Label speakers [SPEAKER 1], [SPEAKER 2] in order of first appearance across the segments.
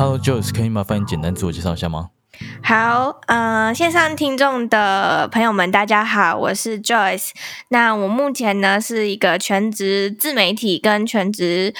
[SPEAKER 1] Hello Joyce，可以麻烦你简单自我介绍一下吗？
[SPEAKER 2] 好，呃，线上听众的朋友们，大家好，我是 Joyce。那我目前呢是一个全职自媒体跟全职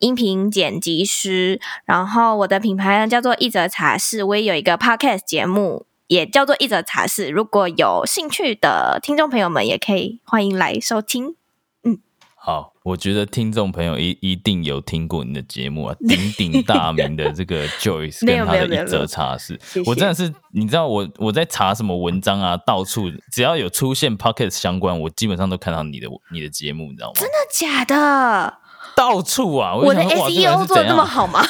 [SPEAKER 2] 音频剪辑师，然后我的品牌呢叫做一则茶室，我也有一个 Podcast 节目，也叫做一则茶室。如果有兴趣的听众朋友们，也可以欢迎来收听。
[SPEAKER 1] 嗯好，我觉得听众朋友一一定有听过你的节目啊，鼎鼎大名的这个 Joyce 跟他的一则茶室，我真的是，你知道我我在查什么文章啊，到处只要有出现 Pocket 相关，我基本上都看到你的你的节目，你知道吗？
[SPEAKER 2] 真的假的？
[SPEAKER 1] 到处啊！
[SPEAKER 2] 我的 SEO 做的那么好吗？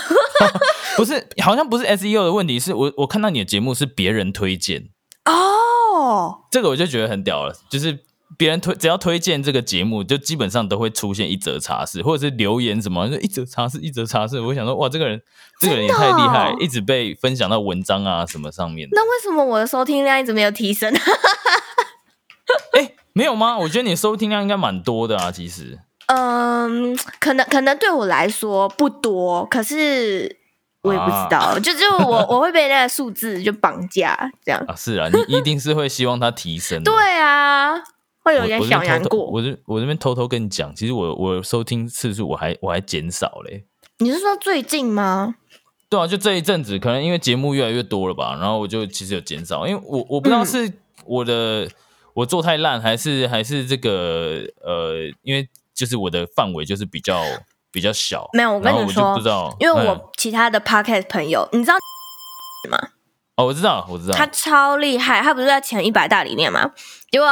[SPEAKER 1] 不是，好像不是 SEO 的问题，是我我看到你的节目是别人推荐
[SPEAKER 2] 哦，
[SPEAKER 1] 这个我就觉得很屌了，就是。别人推只要推荐这个节目，就基本上都会出现一则茶室，或者是留言什么，就一则茶室，一则茶室。我想说，哇，这个人，这个人也太厉害，一直被分享到文章啊什么上面。
[SPEAKER 2] 那为什么我的收听量一直没有提升？
[SPEAKER 1] 哎，没有吗？我觉得你收听量应该蛮多的啊，其实。
[SPEAKER 2] 嗯，可能可能对我来说不多，可是我也不知道，就就我我会被那个数字就绑架这样
[SPEAKER 1] 啊。是啊，你一定是会希望它提升。
[SPEAKER 2] 对啊。会有点小难过。
[SPEAKER 1] 我这我这边偷偷跟你讲，其实我我收听次数我还我还减少嘞。
[SPEAKER 2] 你是说最近吗？
[SPEAKER 1] 对啊，就这一阵子，可能因为节目越来越多了吧，然后我就其实有减少，因为我我不知道是我的我做太烂，还是还是这个呃，因为就是我的范围就是比较比较小。
[SPEAKER 2] 没有，我跟你说，
[SPEAKER 1] 不知道，
[SPEAKER 2] 因为我其他的 podcast 朋友，你知道 吗？
[SPEAKER 1] 哦，我知道，我知道，
[SPEAKER 2] 他超厉害，他不是在前一百大里面吗？结果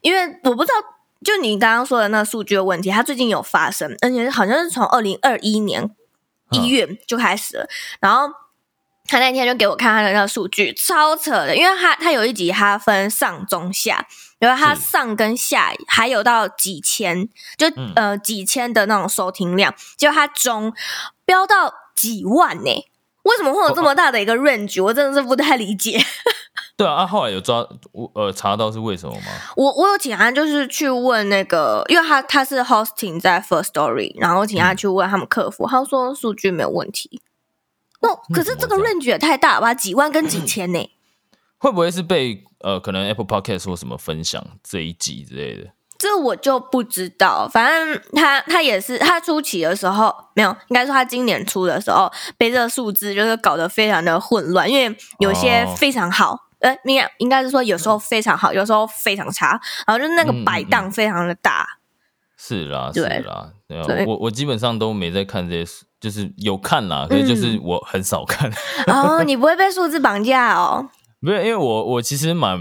[SPEAKER 2] 因为我不知道，就你刚刚说的那数据的问题，他最近有发生，而且好像是从二零二一年一月就开始了。然后他那天就给我看他的那个数据，超扯的，因为他他有一集他分上中下，然后他上跟下还有到几千，就呃几千的那种收听量，结果他中飙到几万呢。为什么会有这么大的一个 range？我真的是不太理解。
[SPEAKER 1] 对啊，后来有抓我呃查到是为什么吗？
[SPEAKER 2] 我我有请他就是去问那个，因为他他是 hosting 在 First Story，然后请他去问他们客服，他说数据没有问题。那可是这个 range 也太大了吧？几万跟几千呢？
[SPEAKER 1] 会不会是被呃可能 Apple Podcast 说什么分享这一集之类的？
[SPEAKER 2] 这我就不知道，反正他他也是他初期的时候没有，应该说他今年初的时候被这个数字就是搞得非常的混乱，因为有些非常好，呃，应该应该是说有时候非常好，有时候非常差，然后就是那个摆荡非常的大。
[SPEAKER 1] 是啦，是啦，对我我基本上都没在看这些，就是有看啦，可是就是我很少看。
[SPEAKER 2] 哦，你不会被数字绑架哦？
[SPEAKER 1] 不是，因为我我其实蛮。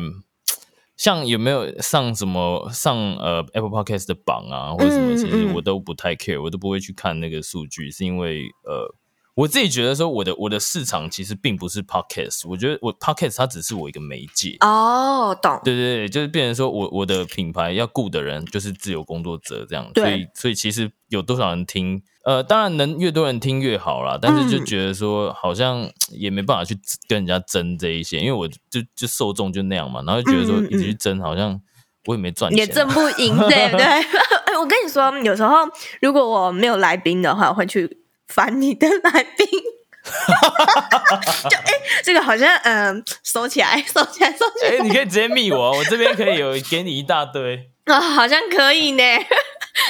[SPEAKER 1] 像有没有上什么上呃 Apple Podcast 的榜啊，或者什么，其实我都不太 care，我都不会去看那个数据，是因为呃。我自己觉得说，我的我的市场其实并不是 podcast，我觉得我 podcast 它只是我一个媒介
[SPEAKER 2] 哦，懂？
[SPEAKER 1] 对对对，就是变成说我我的品牌要雇的人就是自由工作者这样，所以所以其实有多少人听，呃，当然能越多人听越好啦，但是就觉得说好像也没办法去跟人家争这一些，因为我就就受众就那样嘛，然后就觉得说一直去争，好像我也没赚钱，
[SPEAKER 2] 也挣不赢，对 不对？哎，我跟你说，有时候如果我没有来宾的话，我会去。烦你的来宾，就哎，这个好像嗯，收起来，收起来，收起来。
[SPEAKER 1] 哎，你可以直接密我，我这边可以有给你一大堆
[SPEAKER 2] 啊，好像可以呢。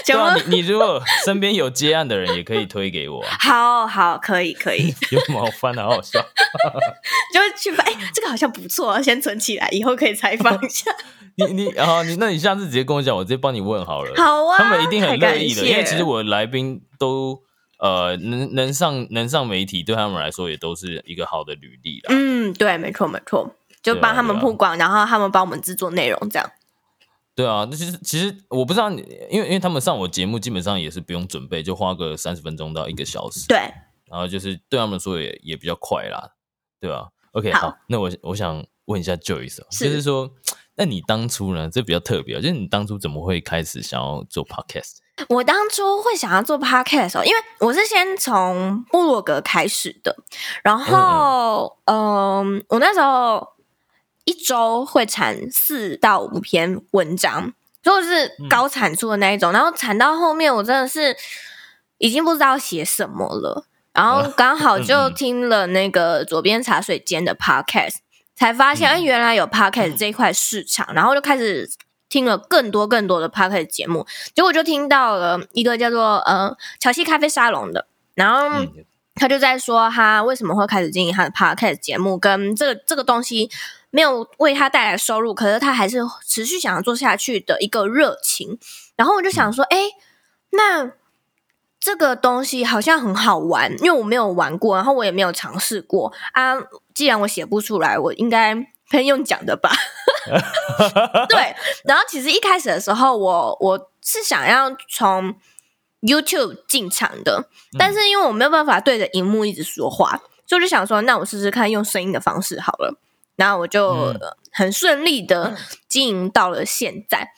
[SPEAKER 1] 对啊，你你如果身边有接案的人，也可以推给我。
[SPEAKER 2] 好好，可以可以。
[SPEAKER 1] 有毛翻的，好好笑。
[SPEAKER 2] 就去翻，哎，这个好像不错，先存起来，以后可以采访一下。
[SPEAKER 1] 你你然后你那你下次直接跟我讲，我直接帮你问好了。
[SPEAKER 2] 好啊，
[SPEAKER 1] 他们一定很乐意的，因为其实我的来宾都。呃，能能上能上媒体，对他们来说也都是一个好的履历啦。
[SPEAKER 2] 嗯，对，没错，没错。就帮他们曝光，然后他们帮我们制作内容，这样。
[SPEAKER 1] 对啊，那其实其实我不知道你，因为因为他们上我节目基本上也是不用准备，就花个三十分钟到一个小时，
[SPEAKER 2] 对，
[SPEAKER 1] 然后就是对他们说也也比较快啦，对吧？OK，
[SPEAKER 2] 好
[SPEAKER 1] 好，那我我想问一下 Joyce，、哦、
[SPEAKER 2] 是
[SPEAKER 1] 就是说，那你当初呢，这比较特别、哦，就是你当初怎么会开始想要做 Podcast？
[SPEAKER 2] 我当初会想要做 podcast 哦，因为我是先从部落格开始的，然后嗯我那时候一周会产四到五篇文章，就是高产出的那一种，然后产到后面我真的是已经不知道写什么了，然后刚好就听了那个左边茶水间的 podcast，才发现哎、原来有 podcast 这一块市场，然后就开始。听了更多更多的 podcast 节目，结果就听到了一个叫做呃乔西咖啡沙龙的，然后
[SPEAKER 1] 嗯
[SPEAKER 2] 他就在说他为什么会开始经营他的 podcast 节目，跟这个这个东西没有为他带来收入，可是他还是持续想要做下去的一个热情。然后我就想说，哎、那这个东西好像很好玩，因为我没有玩过，然后我也没有尝试过啊。既然我写不出来，我应该 可以用讲的吧？对。然后其实一开始的时候，我我是想要从 YouTube 进场的，但是因为我没有办法对着荧幕一直说话，所以我就想说，那我试试看用声音的方式好了。然后我就、很顺利的经营到了现在。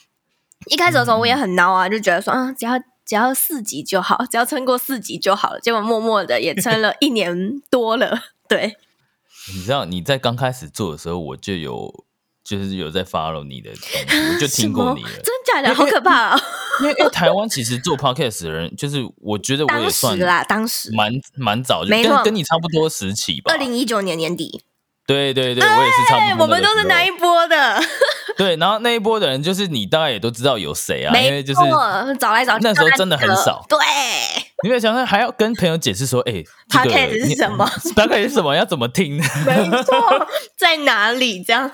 [SPEAKER 2] 一开始的时候我也很孬啊，就觉得说，啊，只要只要四级就好，只要撑过四级就好了。结果默默的也撑了一年多了，对。
[SPEAKER 1] 你知道你在刚开始做的时候，我就有就是有在 follow 你的东西，我就听过你了。
[SPEAKER 2] 真假的，好可怕啊！
[SPEAKER 1] 因为 因为台湾其实做 podcast 的人，就是我觉得我也算
[SPEAKER 2] 时啦，当时
[SPEAKER 1] 蛮蛮早，就
[SPEAKER 2] 没
[SPEAKER 1] 跟跟你差不多时期吧。
[SPEAKER 2] 二零一九年年底，
[SPEAKER 1] 对对对，我也是差
[SPEAKER 2] 哎，
[SPEAKER 1] 不多。
[SPEAKER 2] 我们都是那一波的，
[SPEAKER 1] 对，然后那一波的人，就是你大概也都知道有谁啊，因为
[SPEAKER 2] 没
[SPEAKER 1] 就是
[SPEAKER 2] 错，找来找去，
[SPEAKER 1] 那时候真的很少
[SPEAKER 2] 对，
[SPEAKER 1] 你没有想到还要跟朋友解释说，哎、这个
[SPEAKER 2] Podcast 是什么
[SPEAKER 1] 大概是什么？要怎么听？
[SPEAKER 2] 没错，在哪里？这样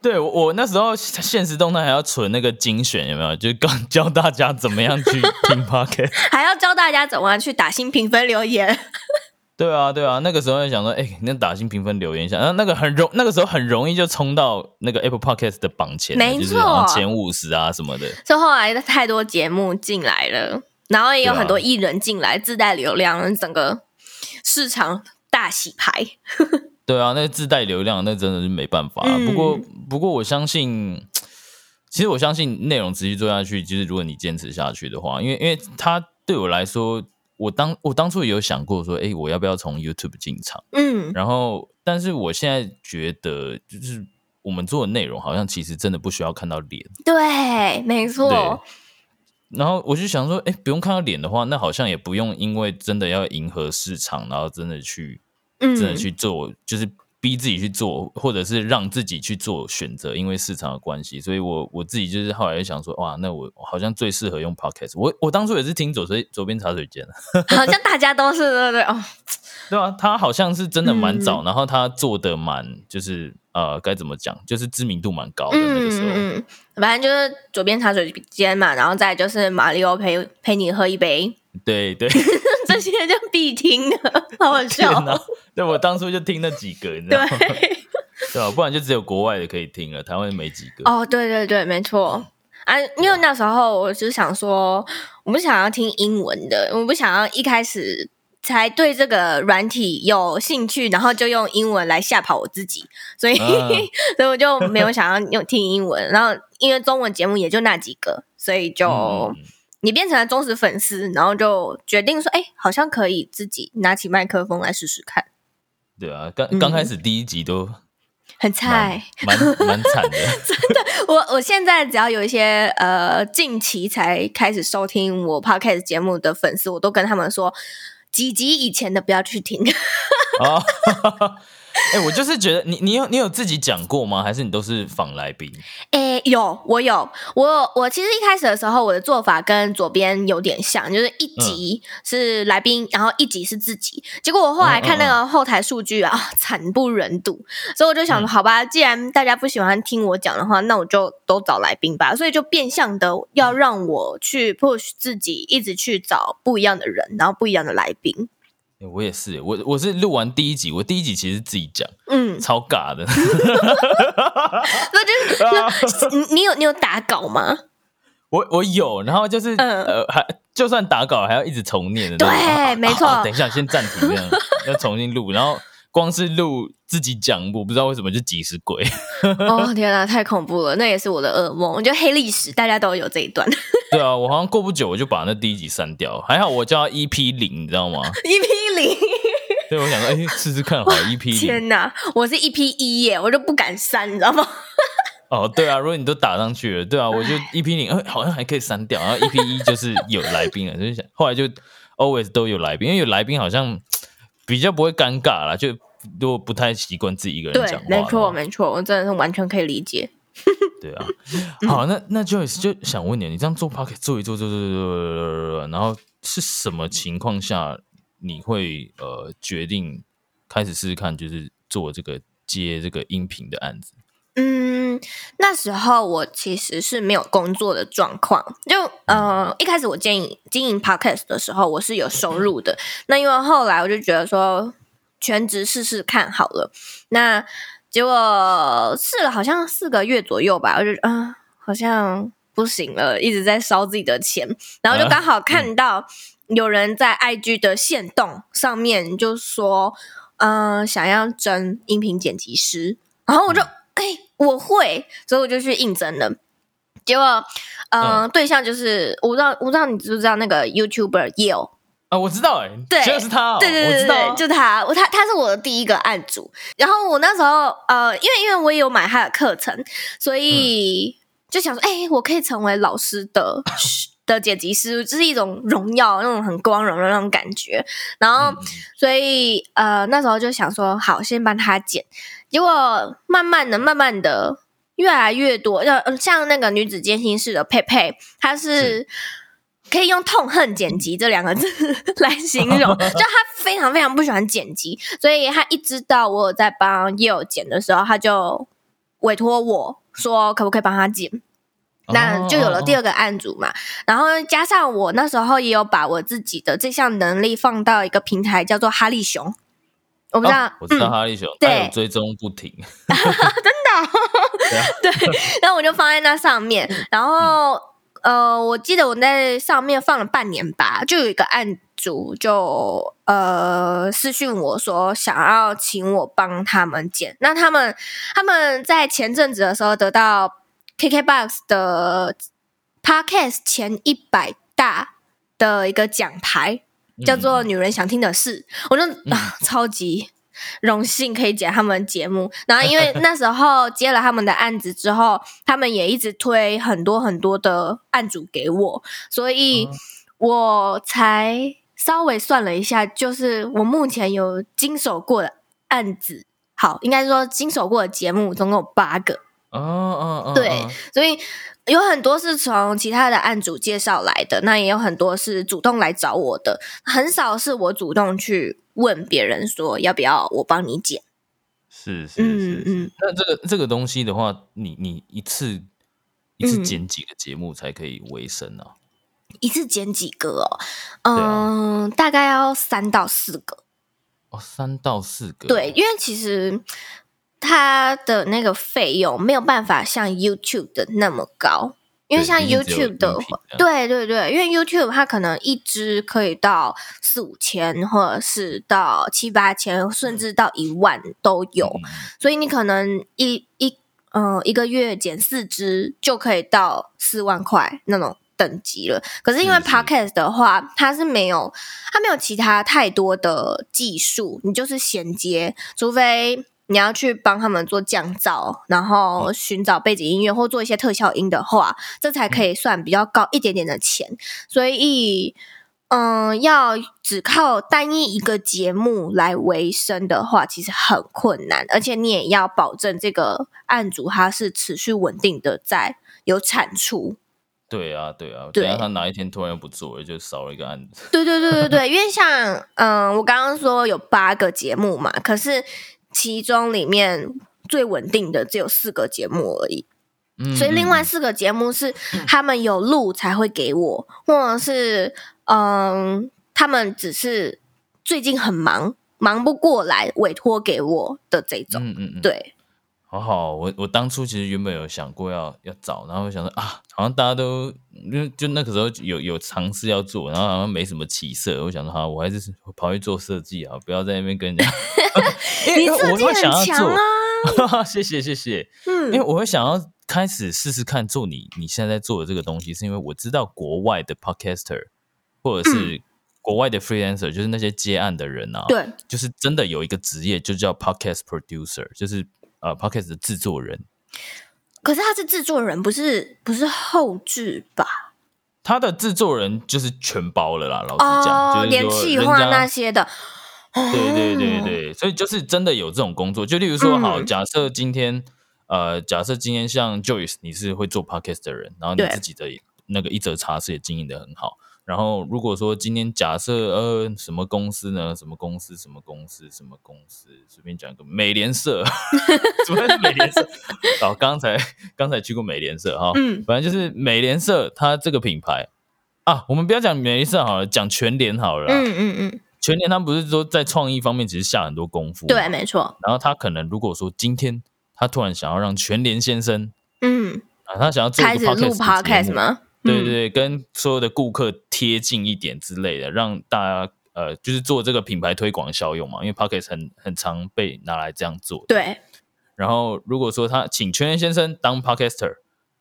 [SPEAKER 1] 对我我那时候现实动态还要存那个精选，有没有？就是刚 教大家怎么样去听 podcast。
[SPEAKER 2] 还要教大家怎么样去打新评分留言。
[SPEAKER 1] 对啊，对啊，那个时候就想说，哎、那打新评分留言一下，然后那个很容，那个时候很容易就冲到那个 Apple Podcast 的榜前了，
[SPEAKER 2] 没错
[SPEAKER 1] 前五十啊什么的。
[SPEAKER 2] 就后来太多节目进来了，然后也有很多艺人进来自带流量，整个市场大洗牌。
[SPEAKER 1] 对啊，那自带流量，那真的是没办法、啊。
[SPEAKER 2] 嗯
[SPEAKER 1] 不过，不过我相信，其实我相信内容持续做下去，就是如果你坚持下去的话，因为因为它对我来说，我当我当初也有想过说，哎，我要不要从 YouTube 进场？
[SPEAKER 2] 嗯，
[SPEAKER 1] 然后，但是我现在觉得，就是我们做的内容好像其实真的不需要看到脸。
[SPEAKER 2] 对，没错，
[SPEAKER 1] 然后我就想说，哎，不用看到脸的话，那好像也不用因为真的要迎合市场，然后真的去
[SPEAKER 2] 嗯，
[SPEAKER 1] 真的去做，就是逼自己去做，或者是让自己去做选择，因为市场的关系，所以我我自己就是后来就想说，哇，那我好像最适合用 podcast。我我当初也是听左水左边茶水间，
[SPEAKER 2] 好像大家都是对对？哦，
[SPEAKER 1] 对啊，他好像是真的蛮早，
[SPEAKER 2] 嗯。
[SPEAKER 1] 然后他做的蛮就是呃该怎么讲，就是知名度蛮高的那个时候。
[SPEAKER 2] 嗯，反正就是左边茶水间嘛，然后再就是马里奥陪陪你喝一杯，
[SPEAKER 1] 对对，
[SPEAKER 2] 这些就必听的，好好笑。
[SPEAKER 1] 哪！对我当初就听那几个，你知道吗？
[SPEAKER 2] 对，
[SPEAKER 1] 对啊，不然就只有国外的可以听了，台湾没几个。
[SPEAKER 2] 哦，对对对，没错。啊，因为那时候我就想说，我不想要听英文的，我不想要一开始才对这个软体有兴趣，然后就用英文来吓跑我自己，所以、
[SPEAKER 1] 嗯
[SPEAKER 2] 所以我就没有想要用听英文。然后因为中文节目也就那几个，所以就、
[SPEAKER 1] 嗯
[SPEAKER 2] 你变成了忠实粉丝，然后就决定说，哎，好像可以自己拿起麦克风来试试看。
[SPEAKER 1] 对啊，刚
[SPEAKER 2] 嗯
[SPEAKER 1] 刚开始第一集都
[SPEAKER 2] 很菜
[SPEAKER 1] 蛮，蛮蛮惨 的。
[SPEAKER 2] 我我现在只要有一些呃近期才开始收听我 podcast 节目的粉丝，我都跟他们说，几集以前的不要去听。
[SPEAKER 1] 哦，哎、我就是觉得你你有你有自己讲过吗？还是你都是访来宾？
[SPEAKER 2] 哎，有我有我我其实一开始的时候，我的做法跟左边有点像，就是一集是来宾，然后一集是自己。结果我后来看那个后台数据啊，惨不忍睹，所以我就想说，
[SPEAKER 1] 嗯
[SPEAKER 2] 好吧，既然大家不喜欢听我讲的话，那我就都找来宾吧。所以就变相的要让我去 push 自己，一直去找不一样的人，然后不一样的来宾。
[SPEAKER 1] 欸我也是，我我是录完第一集，我第一集其实自己讲，
[SPEAKER 2] 嗯，
[SPEAKER 1] 超尬的。
[SPEAKER 2] 那就是就 你你有你有打稿吗？
[SPEAKER 1] 我我有，然后就是、
[SPEAKER 2] 嗯
[SPEAKER 1] 呃，还就算打稿还要一直重念的。
[SPEAKER 2] 对
[SPEAKER 1] 啊
[SPEAKER 2] 没错
[SPEAKER 1] 啊等一下，先暂停，这样要重新录。然后光是录自己讲，我不知道为什么就几十鬼。
[SPEAKER 2] 哦天哪，太恐怖了！那也是我的噩梦。我觉得黑历史大家都有这一段。
[SPEAKER 1] 对啊，我好像过不久我就把那第一集删掉，还好我叫它 EP 零，你知道吗？
[SPEAKER 2] EP 零，
[SPEAKER 1] 所以我想说，哎、试试看好了 EP 零。
[SPEAKER 2] 天哪，我是一 P 一耶，我就不敢删，你知道吗？
[SPEAKER 1] 哦，对啊，如果你都打上去了，对啊，我就一 P 零，哎，好像还可以删掉，然后一 P 一就是有来宾了，就是想后来就 always 都有来宾，因为有来宾好像比较不会尴尬啦，就如果不太习惯自己一个人
[SPEAKER 2] 对
[SPEAKER 1] 讲话，
[SPEAKER 2] 没错，没错，我真的是完全可以理解。
[SPEAKER 1] 对啊。好，那那 Joyce 就想问你，你这样做 p o c k e t 做一做做做做做做做，然后是什么情况下你会呃决定开始试试看，就是做这个接这个音频的案子？
[SPEAKER 2] 嗯，那时候我其实是没有工作的状况，就呃一开始我经营经营 podcast 的时候，我是有收入的。那因为后来我就觉得说全职试试看好了，那结果试了好像四个月左右吧，我就嗯、呃好像不行了，一直在烧自己的钱，然后就刚好看到有人在 IG 的线动上面就说，嗯、想要征音频剪辑师，然后我就哎、我会，所以我就去应征了。结果，呃，
[SPEAKER 1] 嗯。
[SPEAKER 2] 对象就是我不知道，我不知道你知不知道那个 YouTuber Yale，
[SPEAKER 1] 啊，我知道、哎，
[SPEAKER 2] 对
[SPEAKER 1] 就是他、哦，
[SPEAKER 2] 对对
[SPEAKER 1] 我知道、
[SPEAKER 2] 对对，
[SPEAKER 1] 啊，
[SPEAKER 2] 就他，我他他是我的第一个案主。然后我那时候呃，因为因为我也有买他的课程，所以就想说，哎、我可以成为老师的 的剪辑师，这是一种荣耀，那种很光荣的那种感觉。然后，
[SPEAKER 1] 嗯
[SPEAKER 2] 所以呃，那时候就想说，好，先帮他剪。结果慢慢的、慢慢的，越来越多，要呃像那个女子监心室的佩佩，她是可以用痛恨剪辑这两个字 来形容，就她非常非常不喜欢剪辑，所以她一知道我有在帮叶友剪的时候，她就委托我说可不可以帮她剪。那就有了第
[SPEAKER 1] 二，
[SPEAKER 2] 个案组嘛，然后加上我那时候也有把我自己的这项能力放到一个平台叫做哈利熊，我不知道，
[SPEAKER 1] 哦我知道
[SPEAKER 2] 嗯，
[SPEAKER 1] 哈利熊，
[SPEAKER 2] 对。
[SPEAKER 1] 追踪不停，
[SPEAKER 2] 对，然后我就放在那上面，然后、呃，我记得我在上面放了半年吧，就有一个案主就呃私讯我说想要请我帮他们剪，那他们他们在前阵子的时候得到 KKBOX 的 Podcast 前一百大的一个奖牌，叫做《女人想听的事》，我就、啊超级荣幸可以剪他们节目。然后因为那时候接了他们的案子之后，他们也一直推很多很多的案主给我，所以
[SPEAKER 1] 哦
[SPEAKER 2] 我才稍微算了一下，就是我目前有经手过的案子，好，应该说经手过的节目总共有八个。
[SPEAKER 1] 哦哦哦，
[SPEAKER 2] 对
[SPEAKER 1] 哦
[SPEAKER 2] 所以有很多是从其他的案主介绍来的，那也有很多是主动来找我的，很少是我主动去问别人说要不要我帮你剪。
[SPEAKER 1] 是是
[SPEAKER 2] 嗯
[SPEAKER 1] 是是
[SPEAKER 2] 嗯。
[SPEAKER 1] 那这个这个东西的话，你你一次一次
[SPEAKER 2] 嗯
[SPEAKER 1] 剪几个节目才可以维生啊？
[SPEAKER 2] 一次剪几个哦？
[SPEAKER 1] 啊
[SPEAKER 2] 嗯，大概要三到四个。
[SPEAKER 1] 哦，三到四个，
[SPEAKER 2] 对，因为其实它的那个费用没有办法像 YouTube 的那么高，因为像 YouTube 的话，对对对，因为 YouTube 它可能一支可以到四五千，或者是到七八千，甚至到一万都有，
[SPEAKER 1] 嗯。
[SPEAKER 2] 所以你可能一一呃一个月减四支就可以到四万块那种等级了。可是因为 Podcast 的话，它是没有它没有其他太多的技术，你就是衔接，除非。你要去帮他们做降噪，然后寻找背景音乐或做一些特效音的话，这才可以算比较高一点点的钱。所以，嗯，要只靠单一一个节目来维生的话，其实很困难，而且你也要保证这个案主他是持续稳定的在有产出。
[SPEAKER 1] 对啊对啊，
[SPEAKER 2] 对
[SPEAKER 1] 等下他哪一天突然又不做了，就少了一个案子。
[SPEAKER 2] 对对对对对，因为像嗯，我刚刚说有八个节目嘛，可是其中里面最稳定的只有四个节目而已。
[SPEAKER 1] 嗯
[SPEAKER 2] 所以另外
[SPEAKER 1] 嗯
[SPEAKER 2] 四个节目是他们有录才会给我，或者是嗯，他们只是最近很忙，忙不过来，委托给我的这种。
[SPEAKER 1] 嗯，
[SPEAKER 2] 对，
[SPEAKER 1] 好好，我我当初其实原本有想过要要找，然后我想说啊，好像大家都就就那个时候有有尝试要做，然后好像没什么起色，我想说哈，我还是跑去做设计啊，不要在那边跟人家。
[SPEAKER 2] 你
[SPEAKER 1] 因为
[SPEAKER 2] 设计
[SPEAKER 1] 我会想要
[SPEAKER 2] 很强啊。
[SPEAKER 1] 做，谢谢谢谢。因为
[SPEAKER 2] 嗯，
[SPEAKER 1] 我会想要开始试试看做你你现在在做的这个东西，是因为我知道国外的 podcaster 或者是国外的 freelancer，、就是那些接案的人啊，，
[SPEAKER 2] 对，
[SPEAKER 1] 就是真的有一个职业就叫 podcast producer，就是呃 podcast 的制作人。
[SPEAKER 2] 可是他是制作人，不是不是后置吧？
[SPEAKER 1] 他的制作人就是全包了啦，老实讲，
[SPEAKER 2] 哦，
[SPEAKER 1] 就是
[SPEAKER 2] 连
[SPEAKER 1] 说人
[SPEAKER 2] 企划那些的。
[SPEAKER 1] 对对对
[SPEAKER 2] 哦，
[SPEAKER 1] 对，所以就是真的有这种工作。就例如说，好，
[SPEAKER 2] 嗯
[SPEAKER 1] 假设今天，呃，假设今天像 Joyce，你是会做 podcast 的人，然后你自己的那个一则茶室也经营的很好。然后如果说今天假设呃什么公司呢？什么公司？什么公司？什么公司？随便讲一个美联社，什么是美联社？哦，刚才刚才去过美联社哈，
[SPEAKER 2] 嗯
[SPEAKER 1] 反正就是美联社它这个品牌啊，我们不要讲美联社好了，讲全联好了。
[SPEAKER 2] 嗯嗯嗯，
[SPEAKER 1] 全联他们不是说在创意方面其实下很多功夫，
[SPEAKER 2] 对，。没错。
[SPEAKER 1] 然后他可能如果说今天他突然想要让全联先生
[SPEAKER 2] 嗯，
[SPEAKER 1] 啊，他想要做一个
[SPEAKER 2] 开始录
[SPEAKER 1] podcast？
[SPEAKER 2] 吗？嗯
[SPEAKER 1] 对对对，跟所有的顾客贴近一点之类的，让大家呃就是做这个品牌推广效用嘛，因为 podcast 很很常被拿来这样做。
[SPEAKER 2] 对，
[SPEAKER 1] 然后如果说他请全联先生当 podcaster，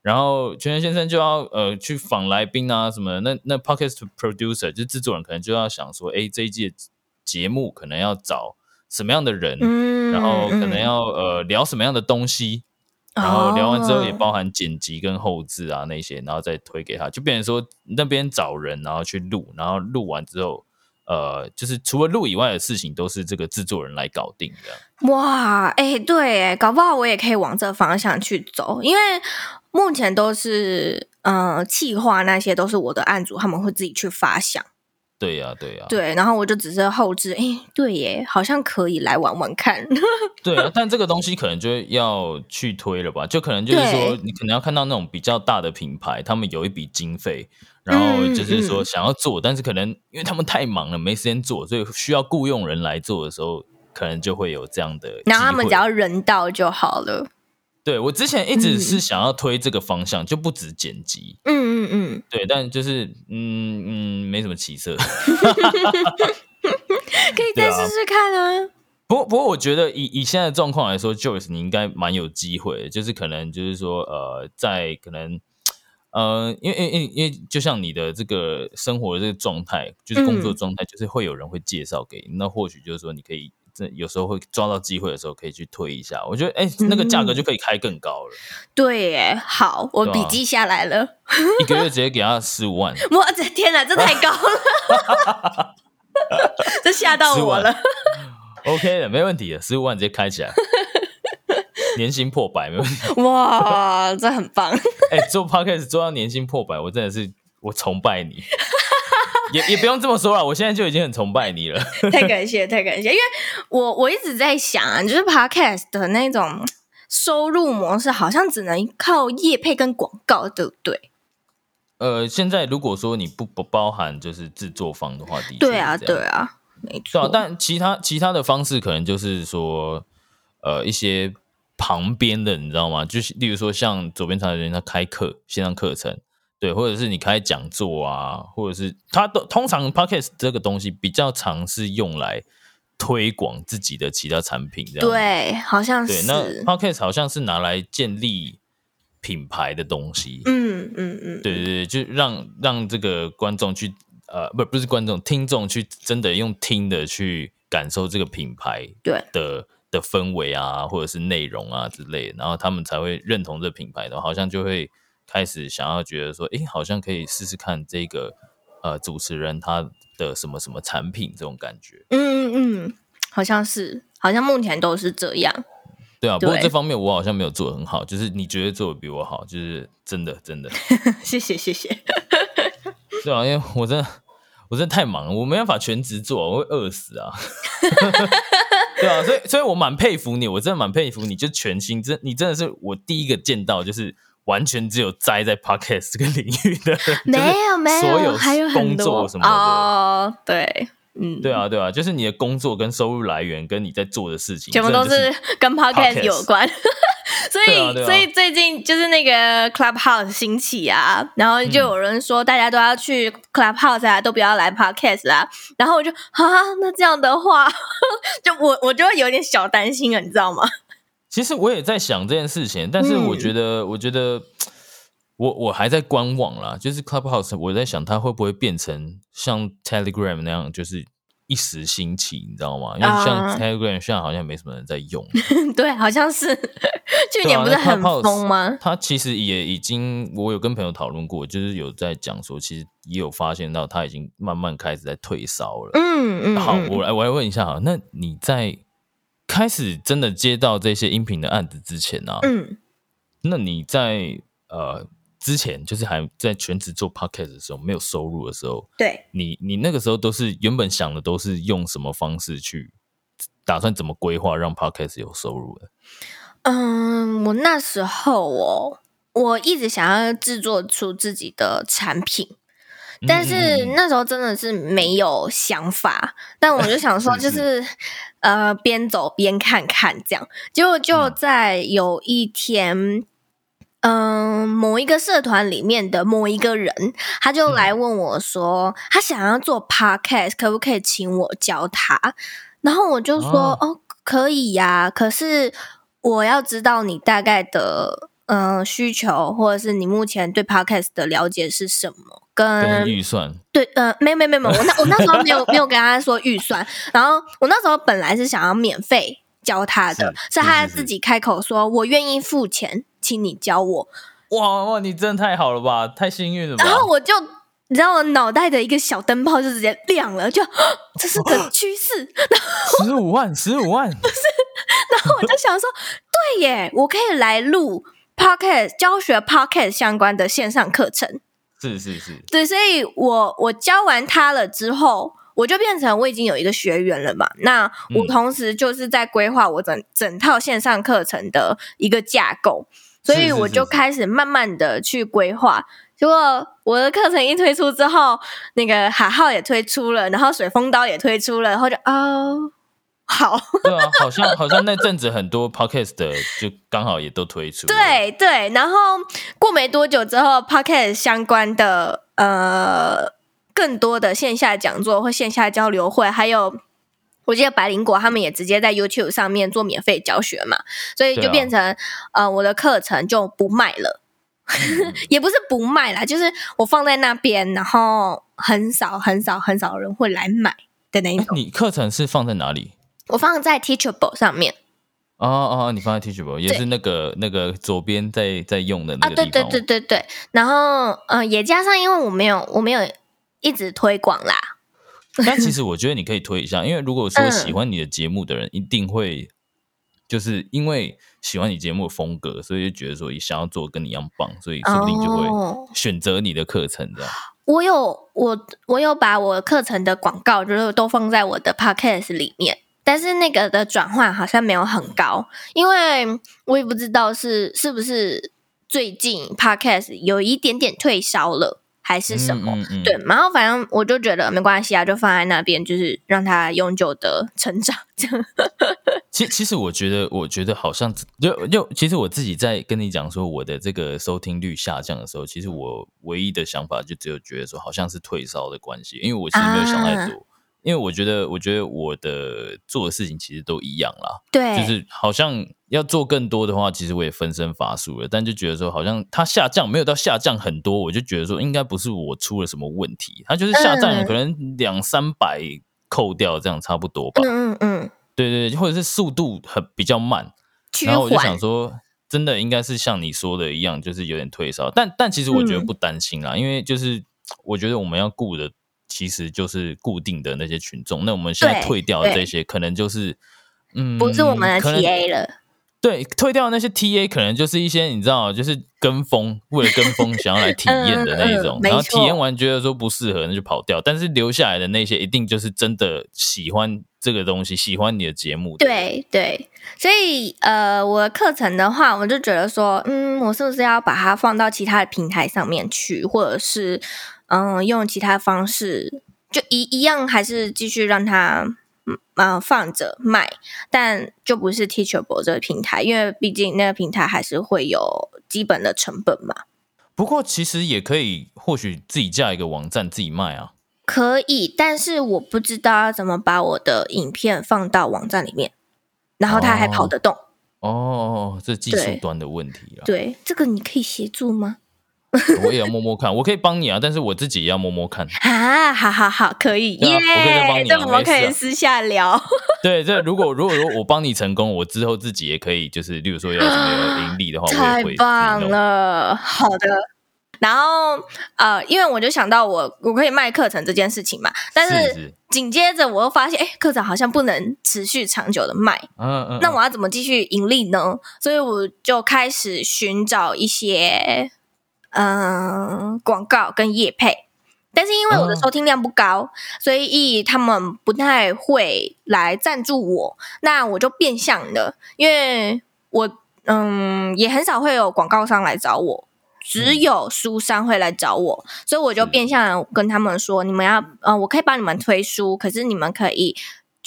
[SPEAKER 1] 然后全联先生就要呃去访来宾啊什么的，那那 podcast producer 就是制作人，可能就要想说，哎，这一季的节目可能要找什么样的人，
[SPEAKER 2] 嗯，
[SPEAKER 1] 然后可能
[SPEAKER 2] 嗯。
[SPEAKER 1] 要呃聊什么样的东西，然后聊完之后也
[SPEAKER 2] 哦
[SPEAKER 1] 包含剪辑跟后置啊那些，然后再推给他，就变成说那边找人，然后去录，然后录完之后。呃，就是除了录以外的事情，都是这个制作人来搞定的。
[SPEAKER 2] 哇，哎、对，哎，搞不好我也可以往这方向去走，因为目前都是呃企划那些都是我的案主，他们会自己去发想，
[SPEAKER 1] 对呀、对呀、
[SPEAKER 2] 对，然后我就只是后置，哎、对耶，好像可以来玩玩看，
[SPEAKER 1] 对啊，但这个东西可能就要去推了吧？就可能就是说，你可能要看到那种比较大的品牌，他们有一笔经费，然后就是说想要做，但是可能因为他们太忙了，没时间做，所以需要雇佣人来做的时候，可能就会有这样的。
[SPEAKER 2] 然后他们只要人到就好了，
[SPEAKER 1] 对我之前一直
[SPEAKER 2] 嗯
[SPEAKER 1] 是想要推这个方向，就不止剪辑，
[SPEAKER 2] 嗯嗯嗯，
[SPEAKER 1] 对，但就是嗯嗯没什么起色。
[SPEAKER 2] 可以再试试看啊，
[SPEAKER 1] 不过，不过，我觉得以以现在的状况来说，Joyce 你应该蛮有机会的，就是可能就是说，呃，在可能，呃，因为因为因为就像你的这个生活的这个状态，就是工作
[SPEAKER 2] 嗯
[SPEAKER 1] 状态，就是会有人会介绍给你，那或许就是说你可以。这有时候会抓到机会的时候，可以去推一下。我觉得，哎、那个价格就可以开更高了，
[SPEAKER 2] 对耶，好，我笔记下来了，
[SPEAKER 1] 一个月直接给他十五万，
[SPEAKER 2] 我的天哪，这太高了，这吓到我了。
[SPEAKER 1] OK 的，没问题的，十五万直接开起来，年薪破百没问题。
[SPEAKER 2] 哇，这很棒！
[SPEAKER 1] 哎、做 podcast 做到年薪破百，我真的是我崇拜你。也也不用这么说了，我现在就已经很崇拜你了。
[SPEAKER 2] 太感谢，太感谢，因为我我一直在想啊，就是 podcast 的那种收入模式，好像只能靠业配跟广告，对不对？
[SPEAKER 1] 呃，现在如果说你不不包含就是制作方的话，的确
[SPEAKER 2] 对啊，对啊，没错。
[SPEAKER 1] 啊，但其他其他的方式可能就是说，呃，一些旁边的，你知道吗？就是例如说像左边茶的人，他开课线上课程，对，或者是你开讲座啊，或者是他都通常 podcast 这个东西比较常是用来推广自己的其他产品，这样子
[SPEAKER 2] 对，好像
[SPEAKER 1] 对，
[SPEAKER 2] 是。
[SPEAKER 1] 那 podcast 好像是拿来建立品牌的东西，
[SPEAKER 2] 嗯嗯嗯，
[SPEAKER 1] 对对对，就让让这个观众去呃，不不是观众，听众去真的用听的去感受这个品牌
[SPEAKER 2] 对
[SPEAKER 1] 的的氛围啊，或者是内容啊之类的，然后他们才会认同这品牌的，好像就会开始想要觉得说，诶，好像可以试试看这个呃主持人他的什么什么产品这种感觉。
[SPEAKER 2] 嗯嗯嗯，好像是，好像目前都是这样。
[SPEAKER 1] 对啊，不过
[SPEAKER 2] 对
[SPEAKER 1] 这方面我好像没有做得很好，就是你觉得做的比我好，就是真的真的。
[SPEAKER 2] 谢 谢谢谢。
[SPEAKER 1] 对啊，因为我真的我真的太忙了，我没办法全职做，我会饿死啊。对啊，所以所以我蛮佩服你，我真的蛮佩服你，就全心真你真的是我第一个见到，就是完全只有栽在 podcast 这个领域的人，
[SPEAKER 2] 没有没有，
[SPEAKER 1] 所有
[SPEAKER 2] 还有
[SPEAKER 1] 工作
[SPEAKER 2] 多
[SPEAKER 1] 什么的。
[SPEAKER 2] 哦。对，嗯，
[SPEAKER 1] 对啊，对啊，就是你的工作跟收入来源跟你在做的事情，
[SPEAKER 2] 全部都是跟 podcast 有关。所以，
[SPEAKER 1] 啊啊
[SPEAKER 2] 所以最近就是那个 Clubhouse 兴起啊，然后就有人说大家都要去 Clubhouse 啊，都不要来 podcast 啦。然后我就啊，那这样的话，就我我就会有点小担心了，你知道吗？
[SPEAKER 1] 其实我也在想这件事情，但是我
[SPEAKER 2] 嗯
[SPEAKER 1] 觉得，我觉得我我还在观望啦。就是 Clubhouse，我在想它会不会变成像 Telegram 那样，就是一时兴起，你知道吗？因为像
[SPEAKER 2] 啊
[SPEAKER 1] Telegram 现在好像没什么人在用，
[SPEAKER 2] 对，好像是 去年不是很疯吗？
[SPEAKER 1] 它其实也已经，我有跟朋友讨论过，就是有在讲说，其实也有发现到它已经慢慢开始在退烧了。
[SPEAKER 2] 嗯嗯，
[SPEAKER 1] 好，
[SPEAKER 2] 嗯
[SPEAKER 1] 我来我来问一下哈，那你在开始真的接到这些音频的案子之前呢、啊？
[SPEAKER 2] 嗯
[SPEAKER 1] 那你在呃之前，就是还在全职做 podcast 的时候，没有收入的时候，
[SPEAKER 2] 对，
[SPEAKER 1] 你你那个时候都是原本想的都是用什么方式去打算怎么规划让 podcast 有收入的？
[SPEAKER 2] 嗯，我那时候哦，我一直想要制作出自己的产品，但是那时候真的是没有想法，但我就想说，
[SPEAKER 1] 是
[SPEAKER 2] 就是呃，边走边看看这样。结果就
[SPEAKER 1] 嗯
[SPEAKER 2] 在有一天，嗯、某一个社团里面的某一个人，他就来问我说，他想要做 podcast，可不可以请我教他？然后我就说，
[SPEAKER 1] 哦
[SPEAKER 2] 哦，可以呀、可是我要知道你大概的。嗯、需求或者是你目前对 podcast 的了解是什么？跟
[SPEAKER 1] 跟预算，
[SPEAKER 2] 对，呃，没有没有没有，没我那我那时候没有 没有跟他说预算，然后我那时候本来是想要免费教他的，
[SPEAKER 1] 是
[SPEAKER 2] 是他自己开口说，我愿意付钱，请你教我，
[SPEAKER 1] 哇哇，你真的太好了吧，太幸运了吧！
[SPEAKER 2] 然后我就。你知道我脑袋的一个小灯泡就直接亮了，就这是个趋势。
[SPEAKER 1] 十五万，十五万，不是
[SPEAKER 2] 然后我就想说，对耶，我可以来录 podcast 教学 podcast 相关的线上课程。
[SPEAKER 1] 是是是，
[SPEAKER 2] 对，所以我我教完他了之后，我就变成我已经有一个学员了嘛。那我
[SPEAKER 1] 嗯
[SPEAKER 2] 同时就是在规划我整整套线上课程的一个架构，所以我就是开始慢慢的去规划。结果我的课程一推出之后，那个海浩也推出了，然后水风刀也推出了，然后就哦，好，
[SPEAKER 1] 对啊，好像好像那阵子很多 podcast 的就刚好也都推出，
[SPEAKER 2] 对对，然后过没多久之后，podcast 相关的呃更多的线下讲座或线下交流会，还有我记得白灵果他们也直接在 YouTube 上面做免费教学嘛，所以就变成、呃我的课程就不卖了，
[SPEAKER 1] 嗯。
[SPEAKER 2] 也不是不卖啦，就是我放在那边，然后很少很少很少人会来买的那一种。
[SPEAKER 1] 哎你课程是放在哪里？
[SPEAKER 2] 我放在 Teachable 上面。
[SPEAKER 1] 哦哦，你放在 Teachable 也是那个那个左边在在用的那
[SPEAKER 2] 啊，
[SPEAKER 1] 个
[SPEAKER 2] 对对
[SPEAKER 1] 地方吗。
[SPEAKER 2] 对对对，然后呃也加上，因为我没有我没有一直推广啦，
[SPEAKER 1] 但其实我觉得你可以推一下，因为如果说
[SPEAKER 2] 嗯。
[SPEAKER 1] 喜欢你的节目的人，一定会就是因为喜欢你节目的风格，所以就觉得说想要做跟你一样棒，所以说不定就
[SPEAKER 2] 哦。
[SPEAKER 1] 会选择你的课程这样。
[SPEAKER 2] 我有我我有把我课程的广告就是都放在我的 podcast 里面，但是那个的转换好像没有很高，因为我也不知道是是不是最近 podcast 有一点点退烧了，还是什么。
[SPEAKER 1] 嗯嗯嗯
[SPEAKER 2] 对，然后反正我就觉得没关系啊，就放在那边，就是让它永久的成长。这样，
[SPEAKER 1] 其其实我觉得，我觉得好像就就其实我自己在跟你讲说我的这个收听率下降的时候，其实我唯一的想法就只有觉得说好像是退烧的关系，因为我其实没有想太多，因为我觉得我觉得我的做的事情其实都一样啦，
[SPEAKER 2] 对，
[SPEAKER 1] 就是好像要做更多的话，其实我也分身乏术了，但就觉得说好像它下降没有到下降很多，我就觉得说应该不是我出了什么问题，它就是下降
[SPEAKER 2] 嗯。
[SPEAKER 1] 可能两三百扣掉这样差不多吧，
[SPEAKER 2] 嗯嗯嗯，
[SPEAKER 1] 对对对，或者是速度很比较慢，然后我就想说，真的应该是像你说的一样，就是有点退烧。但但其实我觉得
[SPEAKER 2] 嗯。
[SPEAKER 1] 不担心啦，因为就是我觉得我们要顾的其实就是固定的那些群众。那我们现在退掉的这些，可能就是嗯，
[SPEAKER 2] 不是我们的 TA 了。
[SPEAKER 1] 对，退掉那些 TA 可能就是一些你知道，就是跟风，为了跟风想要来体验的那一种然后体
[SPEAKER 2] 错
[SPEAKER 1] 验完觉得说不适合，那就跑掉。但是留下来的那些，一定就是真的喜欢这个东西，喜欢你的节目。
[SPEAKER 2] 对对，所以呃，我的课程的话，我就觉得说，嗯，我是不是要把它放到其他的平台上面去，或者是嗯、用其他方式，就一一样还是继续让它嗯呃放着卖，但就不是 Teachable 这个平台，因为毕竟那个平台还是会有基本的成本嘛。
[SPEAKER 1] 不过其实也可以，或许自己架一个网站自己卖啊。
[SPEAKER 2] 可以，但是我不知道要怎么把我的影片放到网站里面，然后它还跑得动。
[SPEAKER 1] 哦，这技术端的问题啊。
[SPEAKER 2] 对，这个你可以协助吗？
[SPEAKER 1] 我也要摸摸看，我可以帮你啊，但是我自己也要摸摸看。
[SPEAKER 2] 啊，好好好，可以耶
[SPEAKER 1] 我可以再帮你啊
[SPEAKER 2] 这我们可以私下聊。
[SPEAKER 1] 对，这如果如果说我帮你成功，我之后自己也可以，就是例如说要什么盈利的话，我
[SPEAKER 2] 太
[SPEAKER 1] 也会
[SPEAKER 2] 棒
[SPEAKER 1] 自己弄。
[SPEAKER 2] 了，好的。然后呃，因为我就想到我我可以卖课程这件事情嘛，但是紧接着我又发现，哎，课程好像不能持续长久的卖，
[SPEAKER 1] 嗯嗯，
[SPEAKER 2] 那我要怎么继续盈利呢？所以我就开始寻找一些嗯、呃广告跟业配，但是因为我的
[SPEAKER 1] 哦
[SPEAKER 2] 收听量不高，所以他们不太会来赞助我。那我就变相的，因为我嗯也很少会有广告商来找我。只有书商会来找我，所以我就是变相跟他们说：你们要，呃，我可以帮你们推书，可是你们可以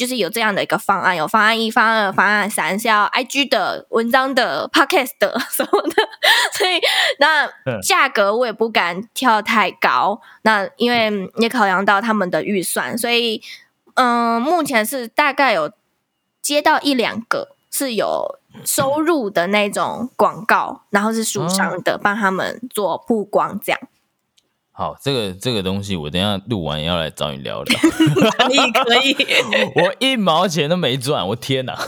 [SPEAKER 2] 就是有这样的一个方案，有方案一、方案二、方案三，是要 IG 的、文章的、Podcast 的 什么的，所以那
[SPEAKER 1] 嗯。
[SPEAKER 2] 价格我也不敢跳太高，那因为也考量到他们的预算，所以嗯、目前是大概有接到一两个是有收入的那种广告，然后是书商的，帮他们做曝光这样。
[SPEAKER 1] 好，这个这个东西我等一下录完要来找你聊聊。
[SPEAKER 2] 可 以可以，
[SPEAKER 1] 我一毛钱都没赚，我天哪！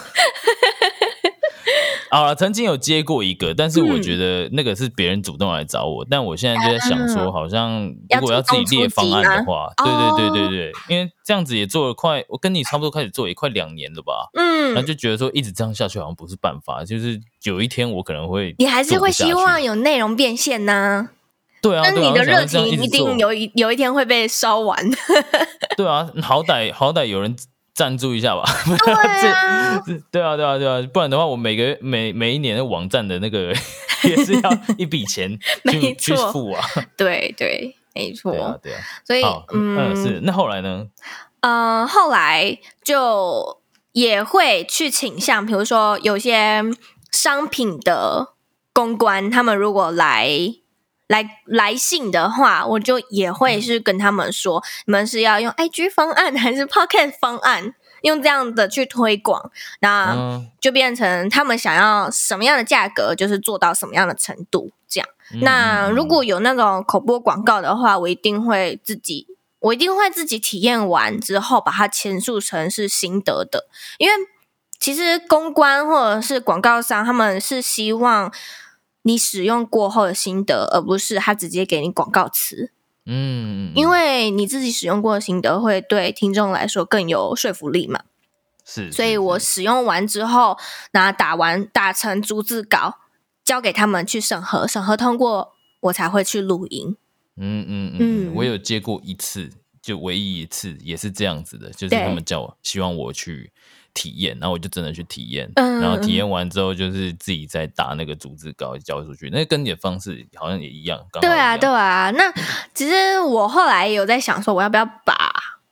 [SPEAKER 1] 好了，曾经有接过一个，但是我觉得那个是别人主动来找我，但我现在就在想说，好像如果要自己列方案的话，对对对对对，因为这样子也做了快，我跟你差不多开始做也快两年了吧，
[SPEAKER 2] 嗯
[SPEAKER 1] 那，就觉得说一直这样下去好像不是办法，就是有一天我可能会，
[SPEAKER 2] 你还是会希望有内容变现呢、
[SPEAKER 1] 啊，对啊
[SPEAKER 2] 那你的热情一定有一有一天会被烧完。
[SPEAKER 1] 对啊，好歹好歹有人赞助一下吧。
[SPEAKER 2] 对啊，
[SPEAKER 1] 对啊，对啊，对啊，不然的话，我每个每每一年的网站的那个 也是要一笔钱去去付啊。
[SPEAKER 2] 对对，没错。
[SPEAKER 1] 对啊，对啊。
[SPEAKER 2] 所以
[SPEAKER 1] 好，嗯，是。那后来呢？
[SPEAKER 2] 呃，后来就也会去倾向，比如说有些商品的公关，他们如果来来来信的话，我就也会是跟他们说，你们是要用 IG 方案还是 Podcast 方案，用这样的去推广，那
[SPEAKER 1] 嗯，
[SPEAKER 2] 就变成他们想要什么样的价格，就是做到什么样的程度，这样。
[SPEAKER 1] 嗯
[SPEAKER 2] 那
[SPEAKER 1] 嗯
[SPEAKER 2] 如果有那种口播广告的话，我一定会自己，我一定会自己体验完之后，把它陈述成是心得的。因为其实公关或者是广告商，他们是希望你使用过后的心得，而不是他直接给你广告词。
[SPEAKER 1] 嗯，嗯
[SPEAKER 2] 因为你自己使用过的心得，会对听众来说更有说服力嘛。
[SPEAKER 1] 是，
[SPEAKER 2] 所以我使用完之后，那打完打成逐字稿，交给他们去审核，审核通过，我才会去录音。
[SPEAKER 1] 嗯嗯嗯，我有接过一次，就唯一一次也是这样子的，就是他们叫我希望我去体验，然后我就真的去体验，
[SPEAKER 2] 嗯
[SPEAKER 1] 然后体验完之后就是自己再打那个组织稿交出去，那跟你的方式好像也一样，
[SPEAKER 2] 对啊，对啊。那其实我后来有在想说，我要不要把，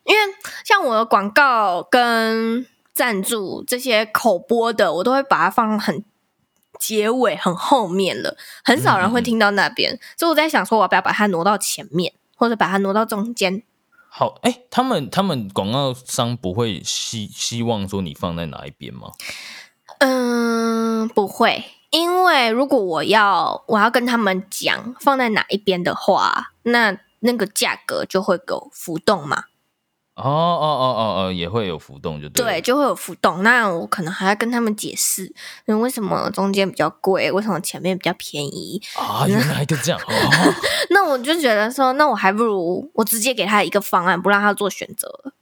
[SPEAKER 2] 因为像我的广告跟赞助这些口播的，我都会把它放很结尾、很后面了，很少人会听到那边，所以我在想说，我要不要把它挪到前面，或者把它挪到中间？
[SPEAKER 1] 好，哎，他们他们广告商不会希希望说你放在哪一边吗？
[SPEAKER 2] 嗯，不会，因为如果我要我要跟他们讲放在哪一边的话，那那个价格就会有浮动嘛，
[SPEAKER 1] 哦哦哦哦哦，也会有浮动，就对。
[SPEAKER 2] 对，就会有浮动。那我可能还要跟他们解释，嗯，为什么中间比较贵，为什么前面比较便宜。
[SPEAKER 1] 啊，原来就这样。哦
[SPEAKER 2] 那我就觉得说，那我还不如我直接给他一个方案，不让他做选择。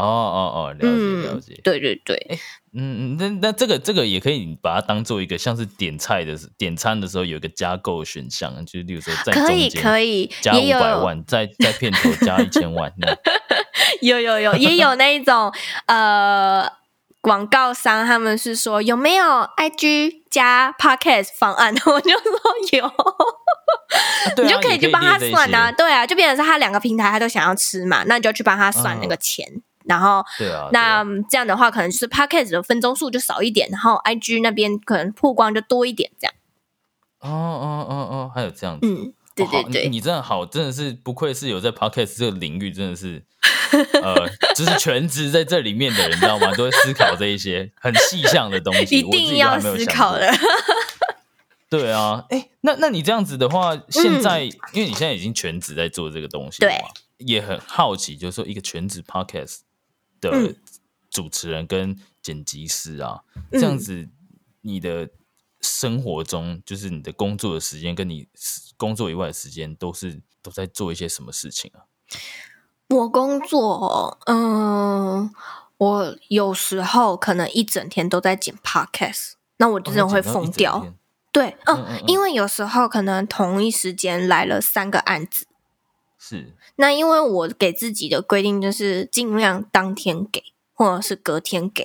[SPEAKER 1] 哦哦哦，了解了
[SPEAKER 2] 嗯
[SPEAKER 1] 解，。
[SPEAKER 2] 对对对，
[SPEAKER 1] 嗯，嗯那那这个这个也可以把它当做一个像是点菜的时点餐的时候有一个加购选项，就是例如说在
[SPEAKER 2] 可以可以，
[SPEAKER 1] 加五百万，在在片头加一千万，
[SPEAKER 2] 有有有，也有那一种呃广告商，他们是说有没有 IG 加 Podcast 方案？我就说有，你就可以去帮他算
[SPEAKER 1] 啊
[SPEAKER 2] 啊，，对啊，就变成是他两个平台他都想要吃嘛，那你就去帮他算那个钱，然后
[SPEAKER 1] 对啊，
[SPEAKER 2] 那
[SPEAKER 1] 啊
[SPEAKER 2] 这样的话，可能就是 podcast 的分钟数就少一点，然后 IG 那边可能曝光就多一点，这样。
[SPEAKER 1] 哦哦哦哦，还有这样子。
[SPEAKER 2] 嗯，对对对，
[SPEAKER 1] 你你真的好，真的是不愧是有在 podcast 这个领域，真的是 呃，就是全职在这里面的人，你知道吗？都会思考这一些很细项的东西，
[SPEAKER 2] 一定要思考的。
[SPEAKER 1] 对啊，哎，那那你这样子的话，现在、因为你现在已经全职在做这个东西，
[SPEAKER 2] 嗯对，
[SPEAKER 1] 也很好奇，就是说一个全职 podcast 的
[SPEAKER 2] 嗯
[SPEAKER 1] 主持人跟剪辑师啊，
[SPEAKER 2] 嗯
[SPEAKER 1] 这样子你的生活中，就是你的工作的时间跟你工作以外的时间，都是都在做一些什么事情啊？
[SPEAKER 2] 我工作，嗯，我有时候可能一整天都在剪 podcast，那我真的会疯掉。
[SPEAKER 1] 天
[SPEAKER 2] 对，嗯，
[SPEAKER 1] 嗯嗯嗯
[SPEAKER 2] 因为有时候可能同一时间来了三个案子，
[SPEAKER 1] 是
[SPEAKER 2] 那因为我给自己的规定就是尽量当天给，或者是隔天给，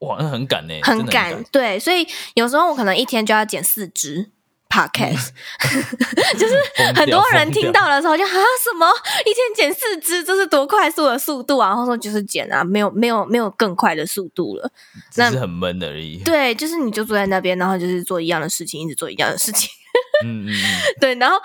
[SPEAKER 1] 哇，那很赶呢、
[SPEAKER 2] 很赶。对，所以有时候我可能一天就要剪四支 podcast，
[SPEAKER 1] 就是
[SPEAKER 2] 很多人听到的时候就啊什么一天剪四支，这是多快速的速度啊？然后说就是剪啊，没有没有没有更快的速度了。那
[SPEAKER 1] 只是很闷而已。
[SPEAKER 2] 对，就是你就坐在那边，然后就是做一样的事情，一直做一样的事情。
[SPEAKER 1] 嗯嗯嗯，
[SPEAKER 2] 对，然后